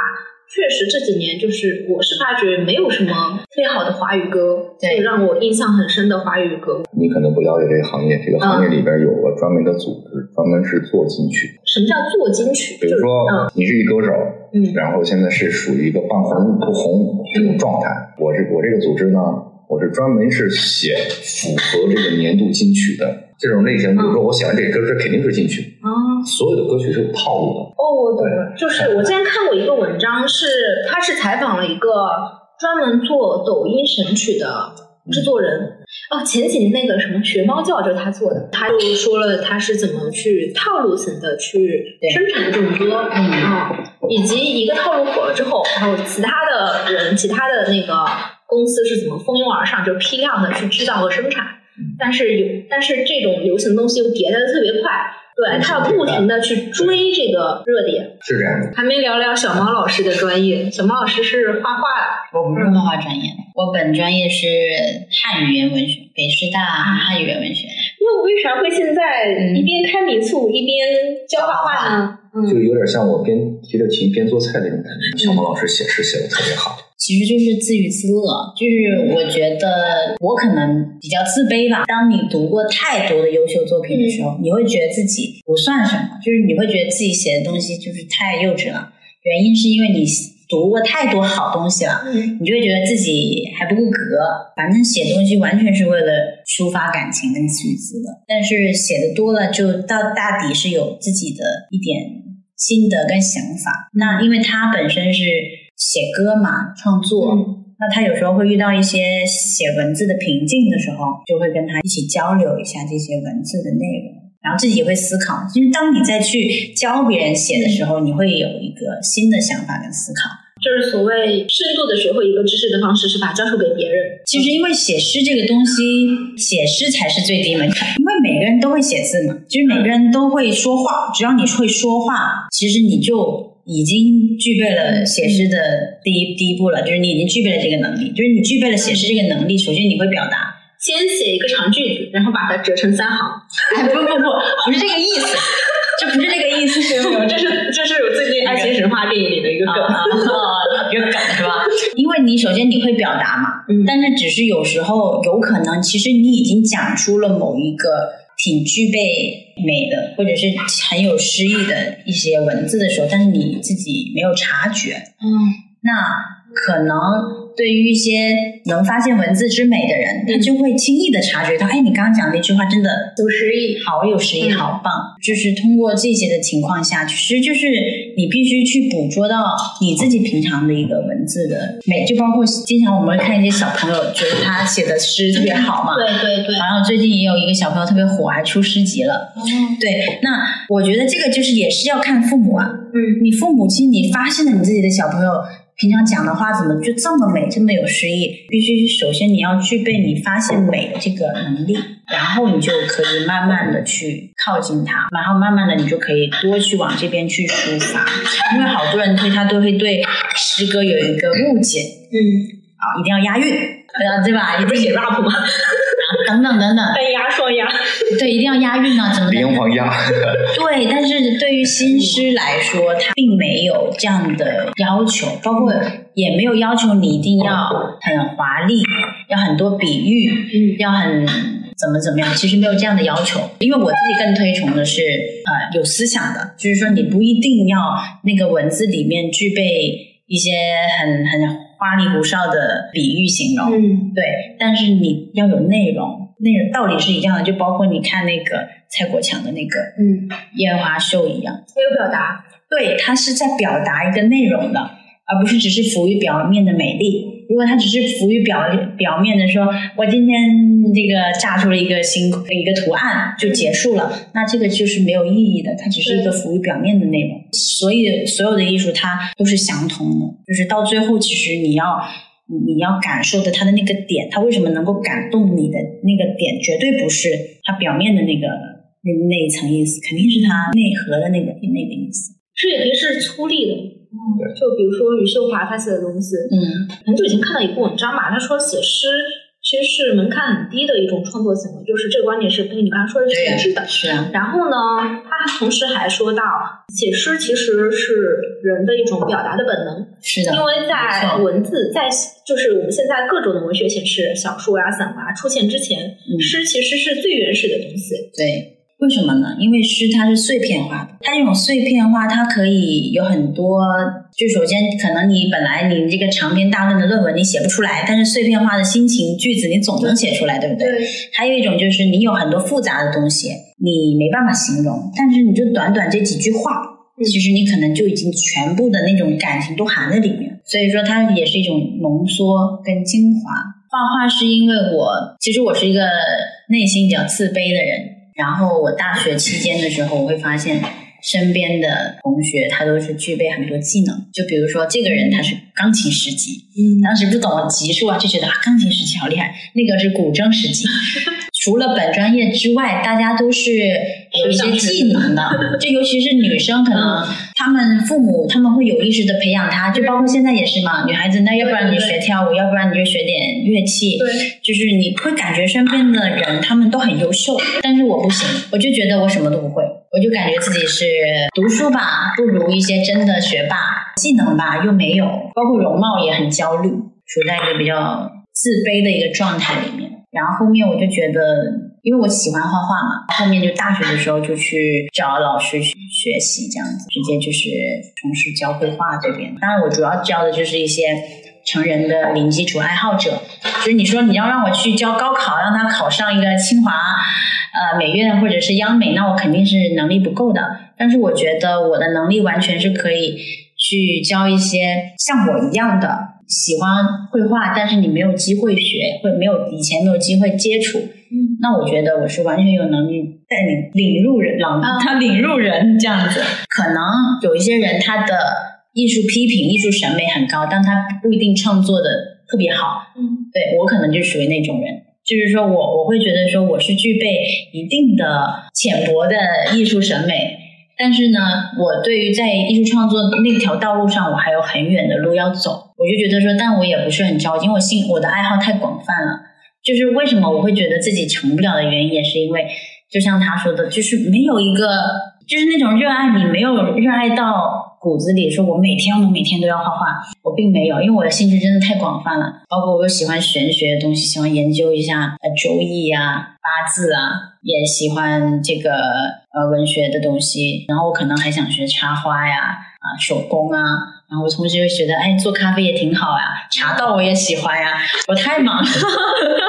确实这几年就是我是发觉没有什么特别好的华语歌，对就让我印象很深的华语歌。你可能不了解这个行业，这个行业里边有个专门的组织，专门是做金曲。什么叫做金曲？比如说嗯你是一歌手，嗯然后现在是属于一个半红不红这种状态。我这我这个组织呢，我是专门是写符合这个年度金曲的这种类型。比如说我写完这个歌，这肯定是金曲。啊。所有的歌曲是有套路的。哦，我懂了，就是我之前看过一个文章是，他是采访了一个专门做抖音神曲的制作人。哦，前几年那个什么学猫叫就是他做的，他就说了他是怎么去套路型的去生产这种歌，嗯啊，以及一个套路火了之后，然后其他的人、其他的那个公司是怎么蜂拥而上，就批量的去制造和生产。但是有，但是这种流行的东西又迭代的特别快，对，他要不停的去追这个热点。是这样的，还没聊聊小猫老师的专业，小猫老师是画画的，我不是画画专业的，我本专业是汉语言文学，北师大汉语言文学。那我为啥会现在嗯一边开民宿一边教画画呢？嗯，就有点像我边提着琴边做菜那种感觉。小猫老师写诗写的特别好，其实就是自娱自乐，就是我觉得我可能比较自卑吧。当你读过太多的优秀作品的时候，你会觉得自己不算什么，就是你会觉得自己写的东西就是太幼稚了。原因是因为你读过太多好东西了，嗯你就会觉得自己还不够格。反正写东西完全是为了抒发感情跟自娱自乐，但是写的多了，就到大抵是有自己的一点心得跟想法。那因为他本身是写歌嘛，创作。嗯那他有时候会遇到一些写文字的瓶颈的时候，就会跟他一起交流一下这些文字的内容，然后自己也会思考。就是当你再去教别人写的时候，你会有一个新的想法跟思考。就是所谓深度的学会一个知识的方式是把教授给别人。其实因为写诗这个东西，写诗才是最低门槛，因为每个人都会写字嘛，就是每个人都会说话，只要你会说话，其实你就已经具备了写诗的第一第一步了，就是你已经具备了这个能力，就是你具备了写诗这个能力，首先你会表达。先写一个长句子，然后把它折成三行。哎，不不不，不是这个意思，这不是这个意思，没有，这是这是我最近爱情神话电影里的一个梗，一个梗是吧？因为你首先你会表达嘛，嗯，但是只是有时候有可能，其实你已经讲出了某一个挺具备美的，或者是很有诗意的一些文字的时候，但是你自己没有察觉，嗯，那可能。对于一些能发现文字之美的人，他就会轻易的察觉到，哎，你刚刚讲那句话真的有诗意，好有诗意，好棒。就是通过这些的情况下，其实就是你必须去捕捉到你自己平常的一个文字的美，就包括经常我们会看一些小朋友，觉得他写的诗特别好嘛。对对对。好像最近也有一个小朋友特别火，还出诗集了。哦。对，那我觉得这个就是也是要看父母啊。嗯。你父母亲，你发现了你自己的小朋友。平常讲的话怎么就这么美，这么有诗意？必须首先你要具备你发现美的这个能力，然后你就可以慢慢的去靠近它，然后慢慢的你就可以多去往这边去抒发。因为好多人对他都会对诗歌有一个误解，嗯，啊，一定要押韵，对啊，对吧？你不是写 rap 吗？等等等等，单押双押，对，一定要押韵啊，怎么连环押？对，但是对于新诗来说，它并没有这样的要求，包括也没有要求你一定要很华丽，要很多比喻，嗯，要很怎么怎么样，其实没有这样的要求，因为我自己更推崇的是呃有思想的，就是说你不一定要那个文字里面具备一些很很。花里胡哨的比喻形容，嗯，对，但是你要有内容，内容道理是一样的，就包括你看那个蔡国强的那个，嗯，烟花秀一样，他有表达，对他是在表达一个内容的，而不是只是浮于表面的美丽。如果他只是浮于表表面的说，我今天这个炸出了一个星一个图案就结束了，那这个就是没有意义的，它只是一个浮于表面的内容。所以所有的艺术它都是相通的，就是到最后其实你要你要感受的它的那个点，它为什么能够感动你的那个点，绝对不是它表面的那个那那一层意思，肯定是它内核的那个那个意思。这也可以是粗粝的。嗯，就比如说余秀华他写的东西，嗯，很久以前看到一个文章嘛，他说写诗其实是门槛很低的一种创作行为，就是这个观点是跟你刚才说的是一致的。是啊。然后呢，他同时还说到，写诗其实是人的一种表达的本能。是的。因为在文字在就是我们现在各种的文学形式，小说呀、散文啊出现之前，诗其实是最原始的东西。对。为什么呢？因为诗它是碎片化的，它这种碎片化，它可以有很多。就首先，可能你本来你这个长篇大论的论文你写不出来，但是碎片化的心情句子你总能写出来，对不对？对。还有一种就是你有很多复杂的东西，你没办法形容，但是你就短短这几句话，其实你可能就已经全部的那种感情都含在里面。所以说，它也是一种浓缩跟精华。画画是因为我其实我是一个内心比较自卑的人。然后我大学期间的时候，我会发现身边的同学他都是具备很多技能，就比如说这个人他是钢琴十级，嗯，当时不懂级数啊，就觉得啊钢琴十级好厉害，那个是古筝十级。除了本专业之外，大家都是有一些技能的，就尤其是女生，可能他们父母他们会有意识的培养她，就包括现在也是嘛，女孩子那要不然你学跳舞，要不然你就学点乐器，对，就是你会感觉身边的人他们都很优秀，但是我不行，我就觉得我什么都不会，我就感觉自己是读书吧不如一些真的学霸，技能吧又没有，包括容貌也很焦虑，处在一个比较自卑的一个状态里面。然后后面我就觉得，因为我喜欢画画嘛，后面就大学的时候就去找老师去学习，这样子直接就是从事教绘画这边。当然，我主要教的就是一些成人的零基础爱好者。就是你说你要让我去教高考，让他考上一个清华、呃美院或者是央美，那我肯定是能力不够的。但是我觉得我的能力完全是可以去教一些像我一样的。喜欢绘画，但是你没有机会学，或者没有以前没有机会接触，嗯，那我觉得我是完全有能力带领领入人，让他领入人这样子。可能有一些人他的艺术批评、艺术审美很高，但他不一定创作的特别好。嗯，对我可能就属于那种人，就是说我我会觉得说我是具备一定的浅薄的艺术审美。但是呢，我对于在艺术创作那条道路上，我还有很远的路要走。我就觉得说，但我也不是很着急，因为我兴我的爱好太广泛了。就是为什么我会觉得自己成不了的原因，也是因为，就像他说的，就是没有一个，就是那种热爱，你没有热爱到骨子里，说我每天我每天都要画画，我并没有，因为我的兴趣真的太广泛了，包括我喜欢玄学的东西，喜欢研究一下呃周易啊、八字啊，也喜欢这个呃文学的东西，然后我可能还想学插花呀、啊手工啊。然后我同时又觉得，哎，做咖啡也挺好呀，茶道我也喜欢呀。我太忙了，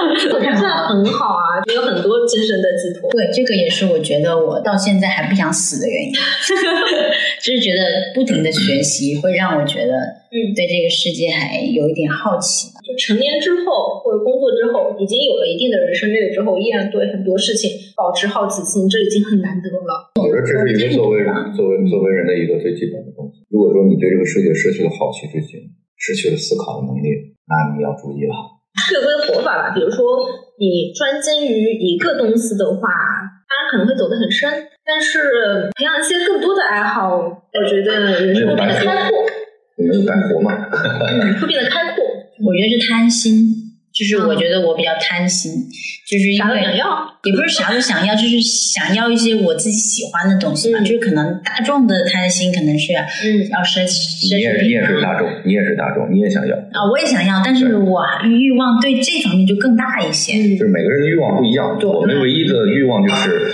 我太忙了。很好啊，有很多精神的寄托。对，这个也是我觉得我到现在还不想死的原因，就是觉得不停的学习会让我觉得，嗯对这个世界还有一点好奇。就成年之后或者工作之后，已经有了一定的人生阅历之后，依然对很多事情保持好奇心，这已经很难得了。我觉得这是一个作为作为作为人的一个最基本的东西。如果说你对这个世界失去了好奇之心，失去了思考的能力，那你要注意了。各归活法吧，比如说你专精于一个东西的话，当然可能会走得很深，但是培养一些更多的爱好，我觉得人生会变得开阔，你们有干活嘛？嗯，会变得开阔。我觉得是贪心，就是我觉得我比较贪心，就是因啥都为想要，也不是啥都想要，就是想要一些我自己喜欢的东西嘛。嗯就是可能大众的贪心可能是嗯要奢奢你也你也是大众，你也是大众，你也想要。啊，我也想要，但是我欲望对这方面就更大一些。嗯就是每个人的欲望不一样。对我们唯一的欲望就是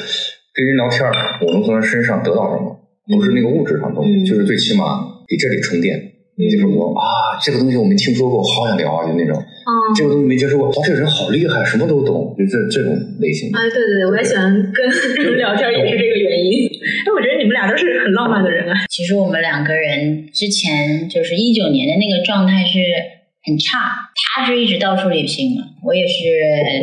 跟人聊天儿，我能从他身上得到什么，不是那个物质上的东西，嗯就是最起码给这里充电。就是我啊，这个东西我没听说过，好想聊啊，就那种。嗯，这个东西没接触过，哇，这个人好厉害，什么都懂，就这这种类型的。哎，对对对，我也喜欢 跟人聊天，也是这个原因。哎，我觉得你们俩都是很浪漫的人啊。其实我们两个人之前就是一九年的那个状态是很差，他是一直到处旅行嘛，我也是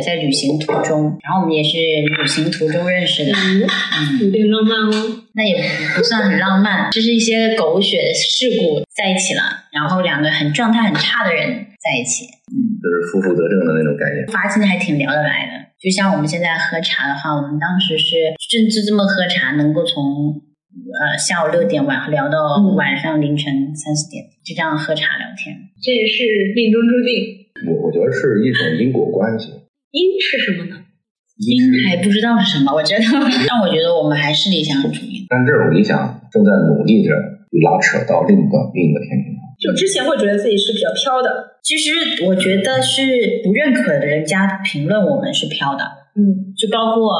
在旅行途中，然后我们也是旅行途中认识的，嗯，嗯，有点浪漫哦。那也不算很浪漫，就是一些狗血的事故在一起了，然后两个很状态很差的人在一起，嗯就是负负得正的那种概念。发现还挺聊得来的。就像我们现在喝茶的话，我们当时是甚至这么喝茶，能够从呃下午六点晚聊到嗯晚上凌晨三四点，就这样喝茶聊天。这也是命中注定。我我觉得是一种因果关系。因是什么呢？因还不知道是什么，我觉得，但我觉得我们还是理想主义。但这种理想正在努力着拉扯到另一个另一个天平上。就之前会觉得自己是比较飘的，其实我觉得是不认可的人家评论我们是飘的，嗯，就包括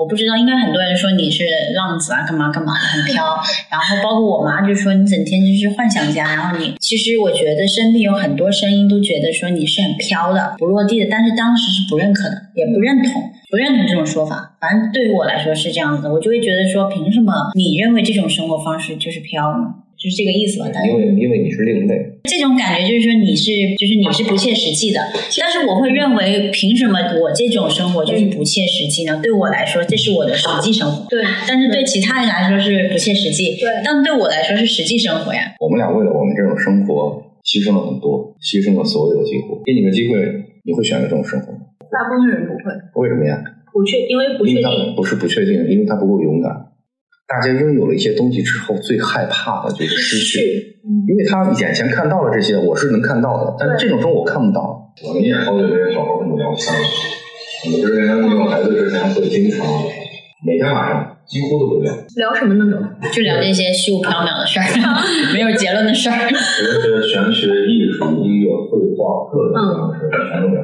我不知道，应该很多人说你是浪子啊，干嘛干嘛的，很飘。然后包括我妈就说你整天就是幻想家，然后你其实我觉得身边有很多声音都觉得说你是很飘的、不落地的，但是当时是不认可的，也不认同，不认同这种说法。反正对于我来说是这样子的，我就会觉得说，凭什么你认为这种生活方式就是飘呢？就是这个意思吧，大概因。为因为你是另类，这种感觉就是说你是就是你是不切实际的，但是我会认为凭什么我这种生活就是不切实际呢？对我来说，这是我的实际生活，对，但是对其他人来说是不切实际，对但对我来说是实际生活呀。我们俩为了我们这种生活牺牲了很多，牺牲了所有的机会。给你个机会，你会选择这种生活吗？大部分人不会，为什么呀？不确，因为不因为他确定，不是不确定，因为他不够勇敢。大家拥有了一些东西之后，最害怕的就是失去，因为他眼前看到了这些，我是能看到的，但是这种时候我看不到。我们也好久没有好好跟你聊天了。我之前没有孩子之前会经常每天晚上几乎都会聊，聊什么呢？就聊这些虚无缥缈的事儿，没有结论的事儿。哲学、玄学、艺术、音乐、绘画，各种各样的事全都聊。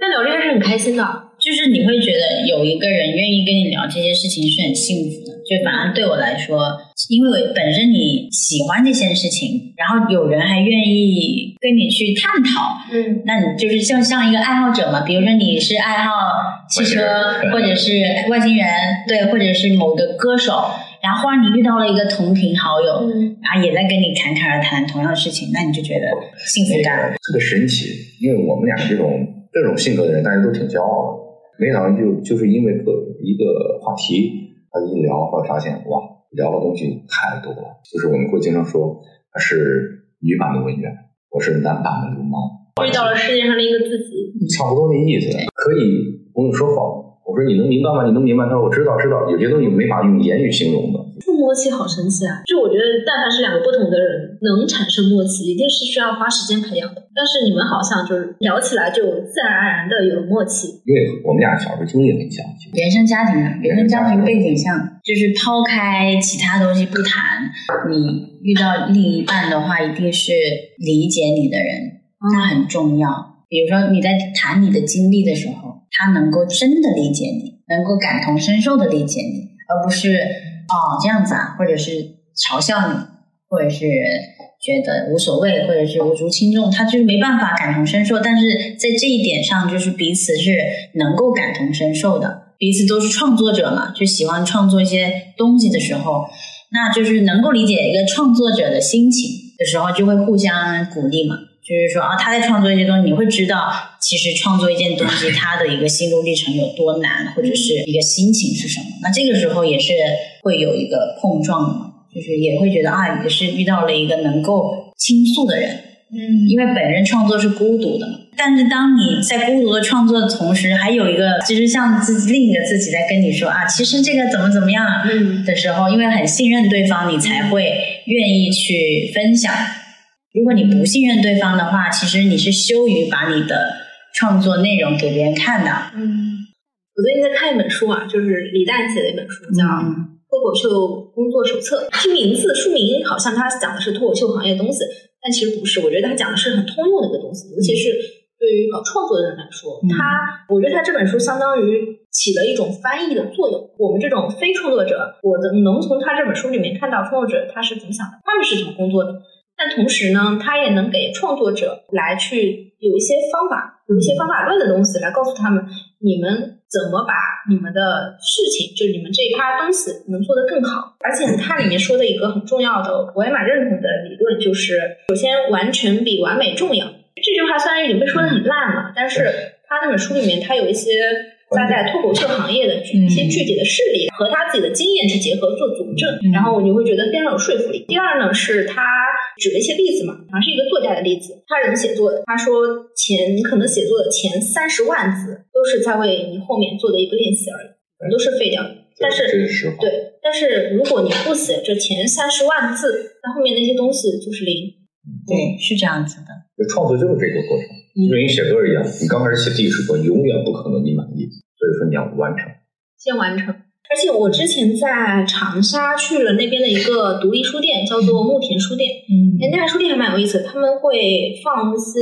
但聊这件事很开心的，就是你会觉得有一个人愿意跟你聊这些事情是很幸福的。就反而对我来说，因为本身你喜欢这件事情，然后有人还愿意跟你去探讨，嗯，那你就是像像一个爱好者嘛。比如说你是爱好汽车，或者是外星人，对，或者是某个歌手，然后忽然你遇到了一个同频好友，嗯，然后也在跟你侃侃而谈同样的事情，那你就觉得幸福感。特别神奇，因为我们俩这种这种性格的人，大家都挺骄傲的。没想到就就是因为个一个话题，他一聊，会发现哇，聊的东西太多了。就是我们会经常说，他是女版的文员，我是男版的流氓，遇到了世界上的一个自己，差不多那意思。可以不用说谎，我说你能明白吗？你能明白？他说我知道知道，有些东西没法用言语形容的，这默契好神奇啊！就我觉得，但凡是两个不同的人能产生默契，一定是需要花时间培养的。但是你们好像就是聊起来就自然而然的有默契。因为我们俩小时候经历很像，原生家庭啊，原生家庭背景像，就是抛开其他东西不谈，你遇到另一半的话，一定是理解你的人，那很重要。比如说你在谈你的经历的时候，他能够真的理解你，能够感同身受的理解你，而不是哦这样子啊，或者是嘲笑你，或者是觉得无所谓，或者是无足轻重，他就是没办法感同身受。但是在这一点上，就是彼此是能够感同身受的，彼此都是创作者嘛，就喜欢创作一些东西的时候，那就是能够理解一个创作者的心情的时候，就会互相鼓励嘛。就是说啊，他在创作一些东西，你会知道，其实创作一件东西，他的一个心路历程有多难，或者是一个心情是什么。那这个时候也是会有一个碰撞的，就是也会觉得啊，也是遇到了一个能够倾诉的人。嗯，因为本人创作是孤独的，但是当你在孤独的创作的同时，还有一个就是像自己另一个自己在跟你说啊，其实这个怎么怎么样嗯的时候，因为很信任对方，你才会愿意去分享。如果你不信任对方的话，其实你是羞于把你的创作内容给别人看的。嗯，我最近在看一本书啊，就是李诞写的一本书，叫《脱口秀工作手册》。听名字书名好像他讲的是脱口秀行业的东西，但其实不是。我觉得他讲的是很通用的一个东西，尤其是对于搞创作的人来说，嗯他我觉得他这本书相当于起了一种翻译的作用。我们这种非创作者，我的能从他这本书里面看到创作者他是怎么想的，他们是怎么工作的。但同时呢，他也能给创作者来去有一些方法，有一些方法论的东西来告诉他们，你们怎么把你们的事情，就是你们这一趴东西能做得更好。而且它里面说的一个很重要的，我也蛮认同的理论，就是首先完全比完美重要。这句话虽然已经被说的很烂了，但是他那本书里面他有一些他在脱口秀行业的一些具体的事例和他自己的经验去结合做佐证，嗯然后你会觉得非常有说服力。第二呢，是他举了一些例子嘛，好像是一个作家的例子，他怎么写作的？他说前你可能写作的前三十万字都是在为你后面做的一个练习而已，都是废掉的。但是这是实话。对，但是如果你不写这前三十万字，那后面那些东西就是零。对，是这样子的。就创作就是这个过程，嗯就跟你写歌一样，你刚开始写第一首歌，永远不可能你满意，所以说你要完成。先完成。而且我之前在长沙去了那边的一个独立书店，叫做牧田书店。嗯哎，那家书店还蛮有意思的，他们会放一些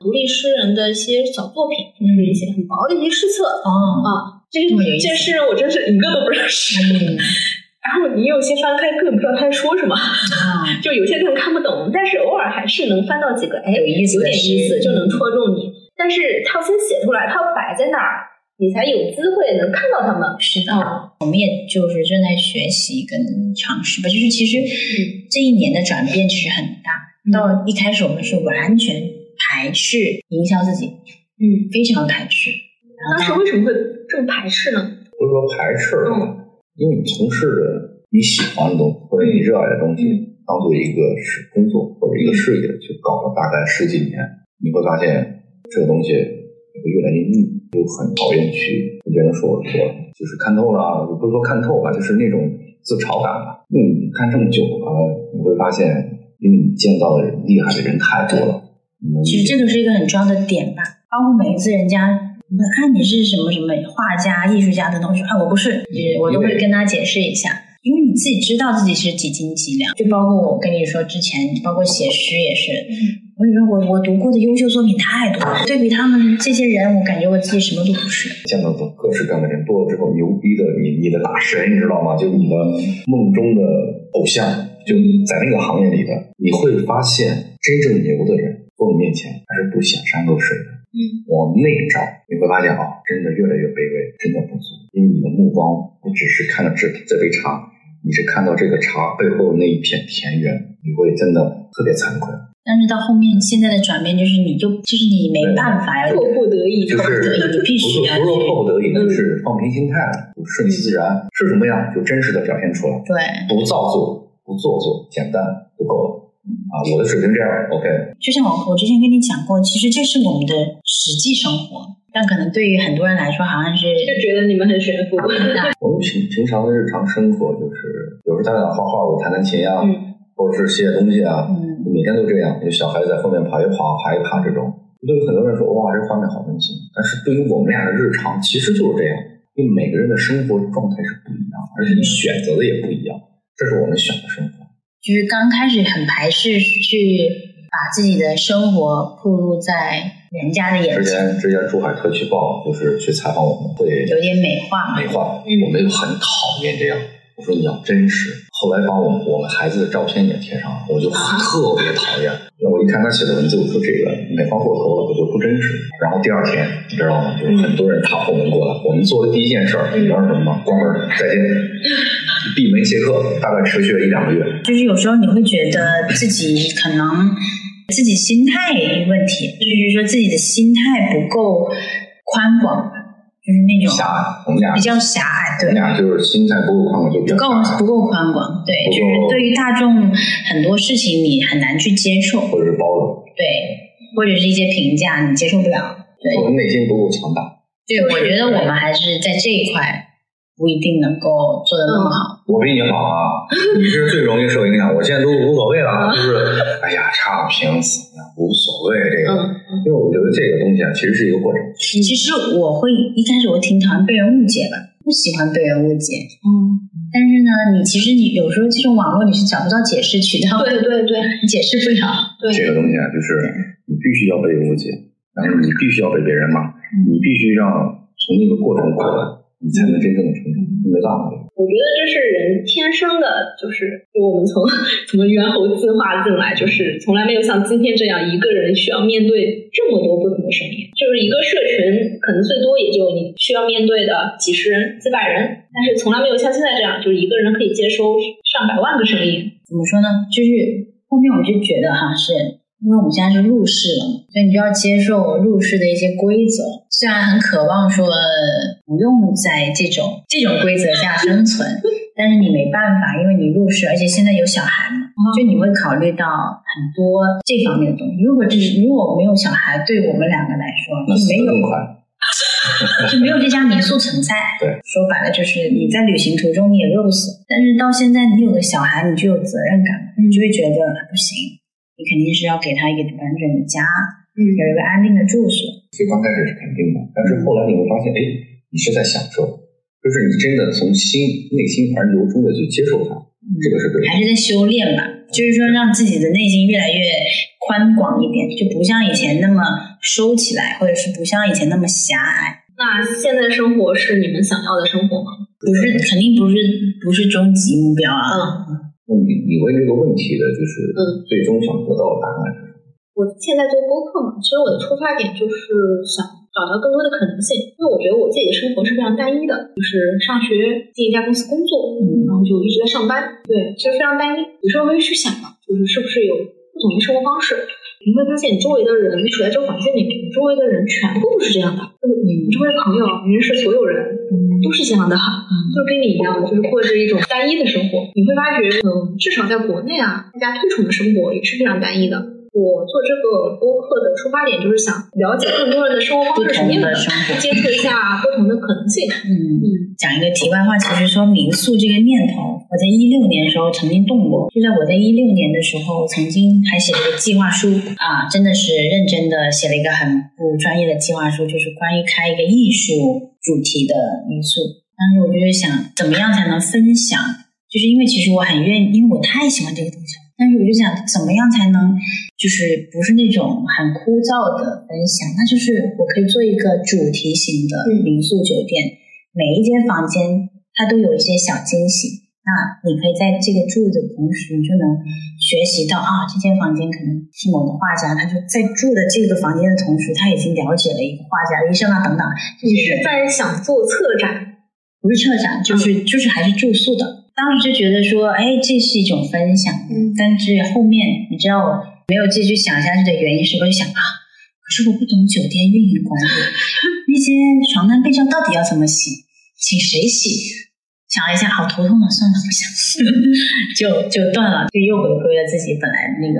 独立诗人的一些小作品，就是一些很薄的一些诗册哦，啊。这个这么有意思这诗人我真是一个都不认识。嗯 然后你有些翻开根本不知道他在说什么，啊，就有些根本看不懂，但是偶尔还是能翻到几个，哎，有意思有点意思，就能戳中你。但是他要先写出来，他要摆在那儿，你才有机会能看到他们。是的，哦我们也就是正在学习跟尝试吧。就是其实这一年的转变其实很大。到一开始我们是完全排斥营销自己，嗯，非常排斥。当时为什么会这么排斥呢？不是说排斥嗯了，因为你从事的你喜欢的东西或者你热爱的东西，嗯当做一个是工作或者一个事业去搞了大概十几年，你会发现这个东西会越来越腻，就很讨厌去跟别人说说，就是看透了，不是说看透吧，就是那种自嘲感吧。嗯，你看这么久了，你会发现，因为你见到的人厉害的人太多了。嗯其实这个是一个很重要的点吧。包括每一次人家问啊你是什么什么画家、艺术家的东西，啊我不是，就是我都会跟他解释一下。因为你自己知道自己是几斤几两，就包括我跟你说之前，包括写诗也是，我你说我我读过的优秀作品太多了，对比他们这些人，我感觉我自己什么都不是。见到的各式各样的人多了之后，牛逼的你你的大神，你知道吗？就你的梦中的偶像，就在那个行业里的，你会发现真正牛的人在你面前还是不显山露水的。嗯，往内照，你会发现啊，真的越来越卑微，真的不足，因为你的目光不只是看到这这杯茶，你是看到这个茶背后那一片田园，你会真的特别惭愧。但是到后面现在的转变就是，你就就是你没办法呀迫不得已，就是对你必不是须要不是迫不得已，是放平心态，就顺其自然，是什么样就真实的表现出来，对。不造作，不做作，简单就够了。啊，我的水平这样，OK，就像我我之前跟你讲过，其实这是我们的实际生活，但可能对于很多人来说，好像是就觉得你们很悬浮。我们平平常的日常生活就是，有时候他俩画画，我弹弹琴呀，或者是写写东西啊，每天都这样。有小孩子在后面跑一跑，爬一爬这种。对于很多人说，哇，这画面好温馨。但是对于我们俩的日常，其实就是这样。因为每个人的生活状态是不一样，而且你选择的也不一样。这是我们选的生活。就是刚开始很排斥去。把自己的生活暴露在人家的眼前。之前之前珠海特区报就是去采访我们，会有点美化美化。我们又很讨厌这样。我说你要真实。后来把我们我们孩子的照片也贴上了，我就特别讨厌。我一看他写的文字，我说这个美化过头了，我就不真实。然后第二天，你知道吗？就是很多人踏后门过来，我们做的第一件事儿，你知道什么吗？关门再见，闭门谢客，大概持续了一两个月。就是有时候你会觉得自己可能。自己心态问题，就是说自己的心态不够宽广，就是那种狭隘。我们俩比较狭隘，对，我们俩就是心态不够宽广，就不够不够宽广，对，就是对于大众很多事情你很难去接受，或者是包容，对，或者是一些评价你接受不了，对，我们内心不够强大。对，我觉得我们还是在这一块。不一定能够做得那么好。我比你好啊！你是最容易受影响。我现在都无所谓了，就是哎呀，差评死无所谓这个。因为我觉得这个东西啊，其实是一个过程。其实我会一开始我挺讨厌被人误解的，不喜欢被人误解。嗯。但是呢，你其实你有时候这种网络你是找不到解释渠道。对对对，解释不了。对。这个东西啊，就是你必须要被误解，然后你必须要被别人骂，你必须让从那个过程过来。你才能真正的成长，没办法。我觉得这是人天生的，就是我们从从猿猴进化进来，就是从来没有像今天这样一个人需要面对这么多不同的声音。就是一个社群，可能最多也就你需要面对的几十人、几百人，但是从来没有像现在这样，就是一个人可以接收上百万个声音。怎么说呢？就是后面我就觉得哈是。因为我们现在是入世了，所以你就要接受入世的一些规则。虽然很渴望说不用在这种这种规则下生存，但是你没办法，因为你入世，而且现在有小孩嘛，就你会考虑到很多这方面的东西。如果这是如果没有小孩，对我们两个来说就没有，就没有这家民宿存在。对，说白了就是你在旅行途中你也饿不死，但是到现在你有了小孩，你就有责任感，你就会觉得不行。你肯定是要给他一个完整的家，嗯，有一个安定的住所。所以刚开始是肯定的，但是后来你会发现，哎，你是在享受，就是你真的从心内心而由衷的去接受它，这个是对。还是在修炼吧，就是说让自己的内心越来越宽广一点，就不像以前那么收起来，或者是不像以前那么狭隘。那现在生活是你们想要的生活吗？不是，肯定不是，不是终极目标啊。嗯。你你问这个问题的，就是嗯，最终想得到的答案是什么？我现在做播客嘛，其实我的出发点就是想找到更多的可能性，因为我觉得我自己的生活是非常单一的，就是上学进一家公司工作，嗯，然后就一直在上班，对，其实非常单一。有时候会去想嘛，就是是不是有不同的生活方式？你会发现，你周围的人，你处在这个环境里面，你周围的人全部都是这样的，就是你周围朋友、你认识所有人。都是这样的，就跟你一样，就是过着一种单一的生活。你会发觉，嗯，至少在国内啊，大家推崇的生活也是非常单一的。我做这个播客的出发点就是想了解更多人的生活方式什么样的，接触一下不同的可能性。嗯嗯，讲一个题外话，其实说民宿这个念头，我在一六年的时候曾经动过。就在我在一六年的时候，曾经还写了个计划书啊，真的是认真的写了一个很不专业的计划书，就是关于开一个艺术主题的民宿。当时我就是想，怎么样才能分享？就是因为其实我很愿意，因为我太喜欢这个东西了。但是我就想，怎么样才能就是不是那种很枯燥的分享？那就是我可以做一个主题型的民宿酒店，每一间房间它都有一些小惊喜。那你可以在这个住的同时，你就能学习到啊，这间房间可能是某个画家，他就在住的这个房间的同时，他已经了解了一个画家医生啊等等。你是在想做策展？不是策展，就是就是还是住宿的。当时就觉得说，哎，这是一种分享。嗯，但是后面你知道我没有继续想下去的原因是，我就想啊，可是我不懂酒店运营管理，那些床单被罩到底要怎么洗，请谁洗？想了一下，好头痛啊，算了，不想，就就断了，就又回归了自己本来那个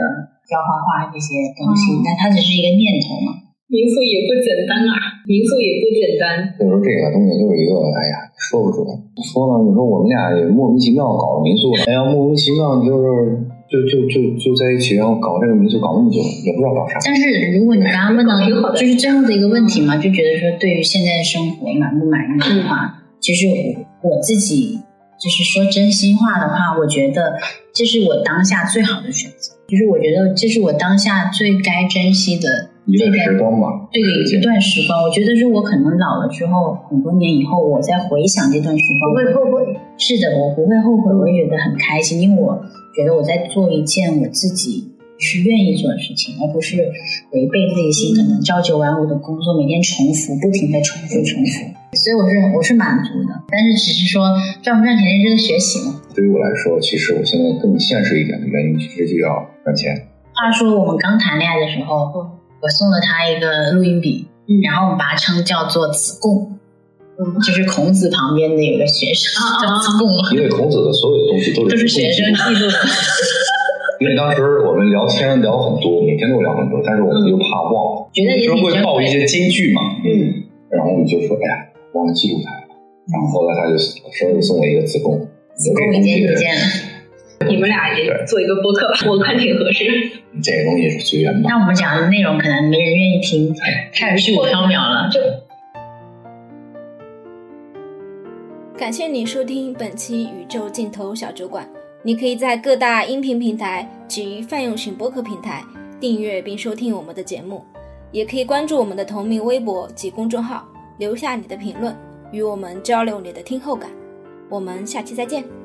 要画画这些东西。但它只是一个念头嘛。民宿也不简单啊，民宿也不简单。所以说这个东西就是一个，哎呀，说不准。说呢，你说我们俩也莫名其妙搞民宿，哎呀，莫名其妙就是就就就就在一起，然后搞这个民宿搞那么久，也不知道搞啥。但是如果你刚刚问到就是最后的一个问题嘛，就觉得说对于现在的生活满不满意的话，其实我我自己就是说真心话的话，我觉得这是我当下最好的选择，就是我觉得这是我当下最该珍惜的。一段时光吧，对一段时光，我觉得是我可能老了之后，很多年以后，我再回想这段时光，不会后悔。是的，我不会后悔，我也觉得很开心，因为我觉得我在做一件我自己是愿意做的事情，而不是违背自己心，可能朝九晚五的工作，每天重复，不停的重复重复。所以我是我是满足的，但是只是说赚不赚钱是这个学习嘛。对于我来说，其实我现在更现实一点的原因，其实就要赚钱。话说我们刚谈恋爱的时候。我送了他一个录音笔，然后我们把它称叫做子贡，嗯，就是孔子旁边的有个学生叫子贡，因为孔子的所有的东西都是学生记录的。因为当时我们聊天聊很多，每天都聊很多，但是我们又怕忘，觉得也会报一些金句嘛，嗯，然后我们就说，哎呀，忘了记录它，然后后来他就生日送我一个子贡，子贡一见一见了。你们俩也做一个播客吧，我看挺合适。这个东西是随缘吧。那我们讲的内容可能没人愿意听，太虚无缥缈了。就感谢你收听本期宇宙尽头小酒馆。你可以在各大音频平台及泛用型播客平台订阅并收听我们的节目，也可以关注我们的同名微博及公众号，留下你的评论，与我们交流你的听后感。我们下期再见。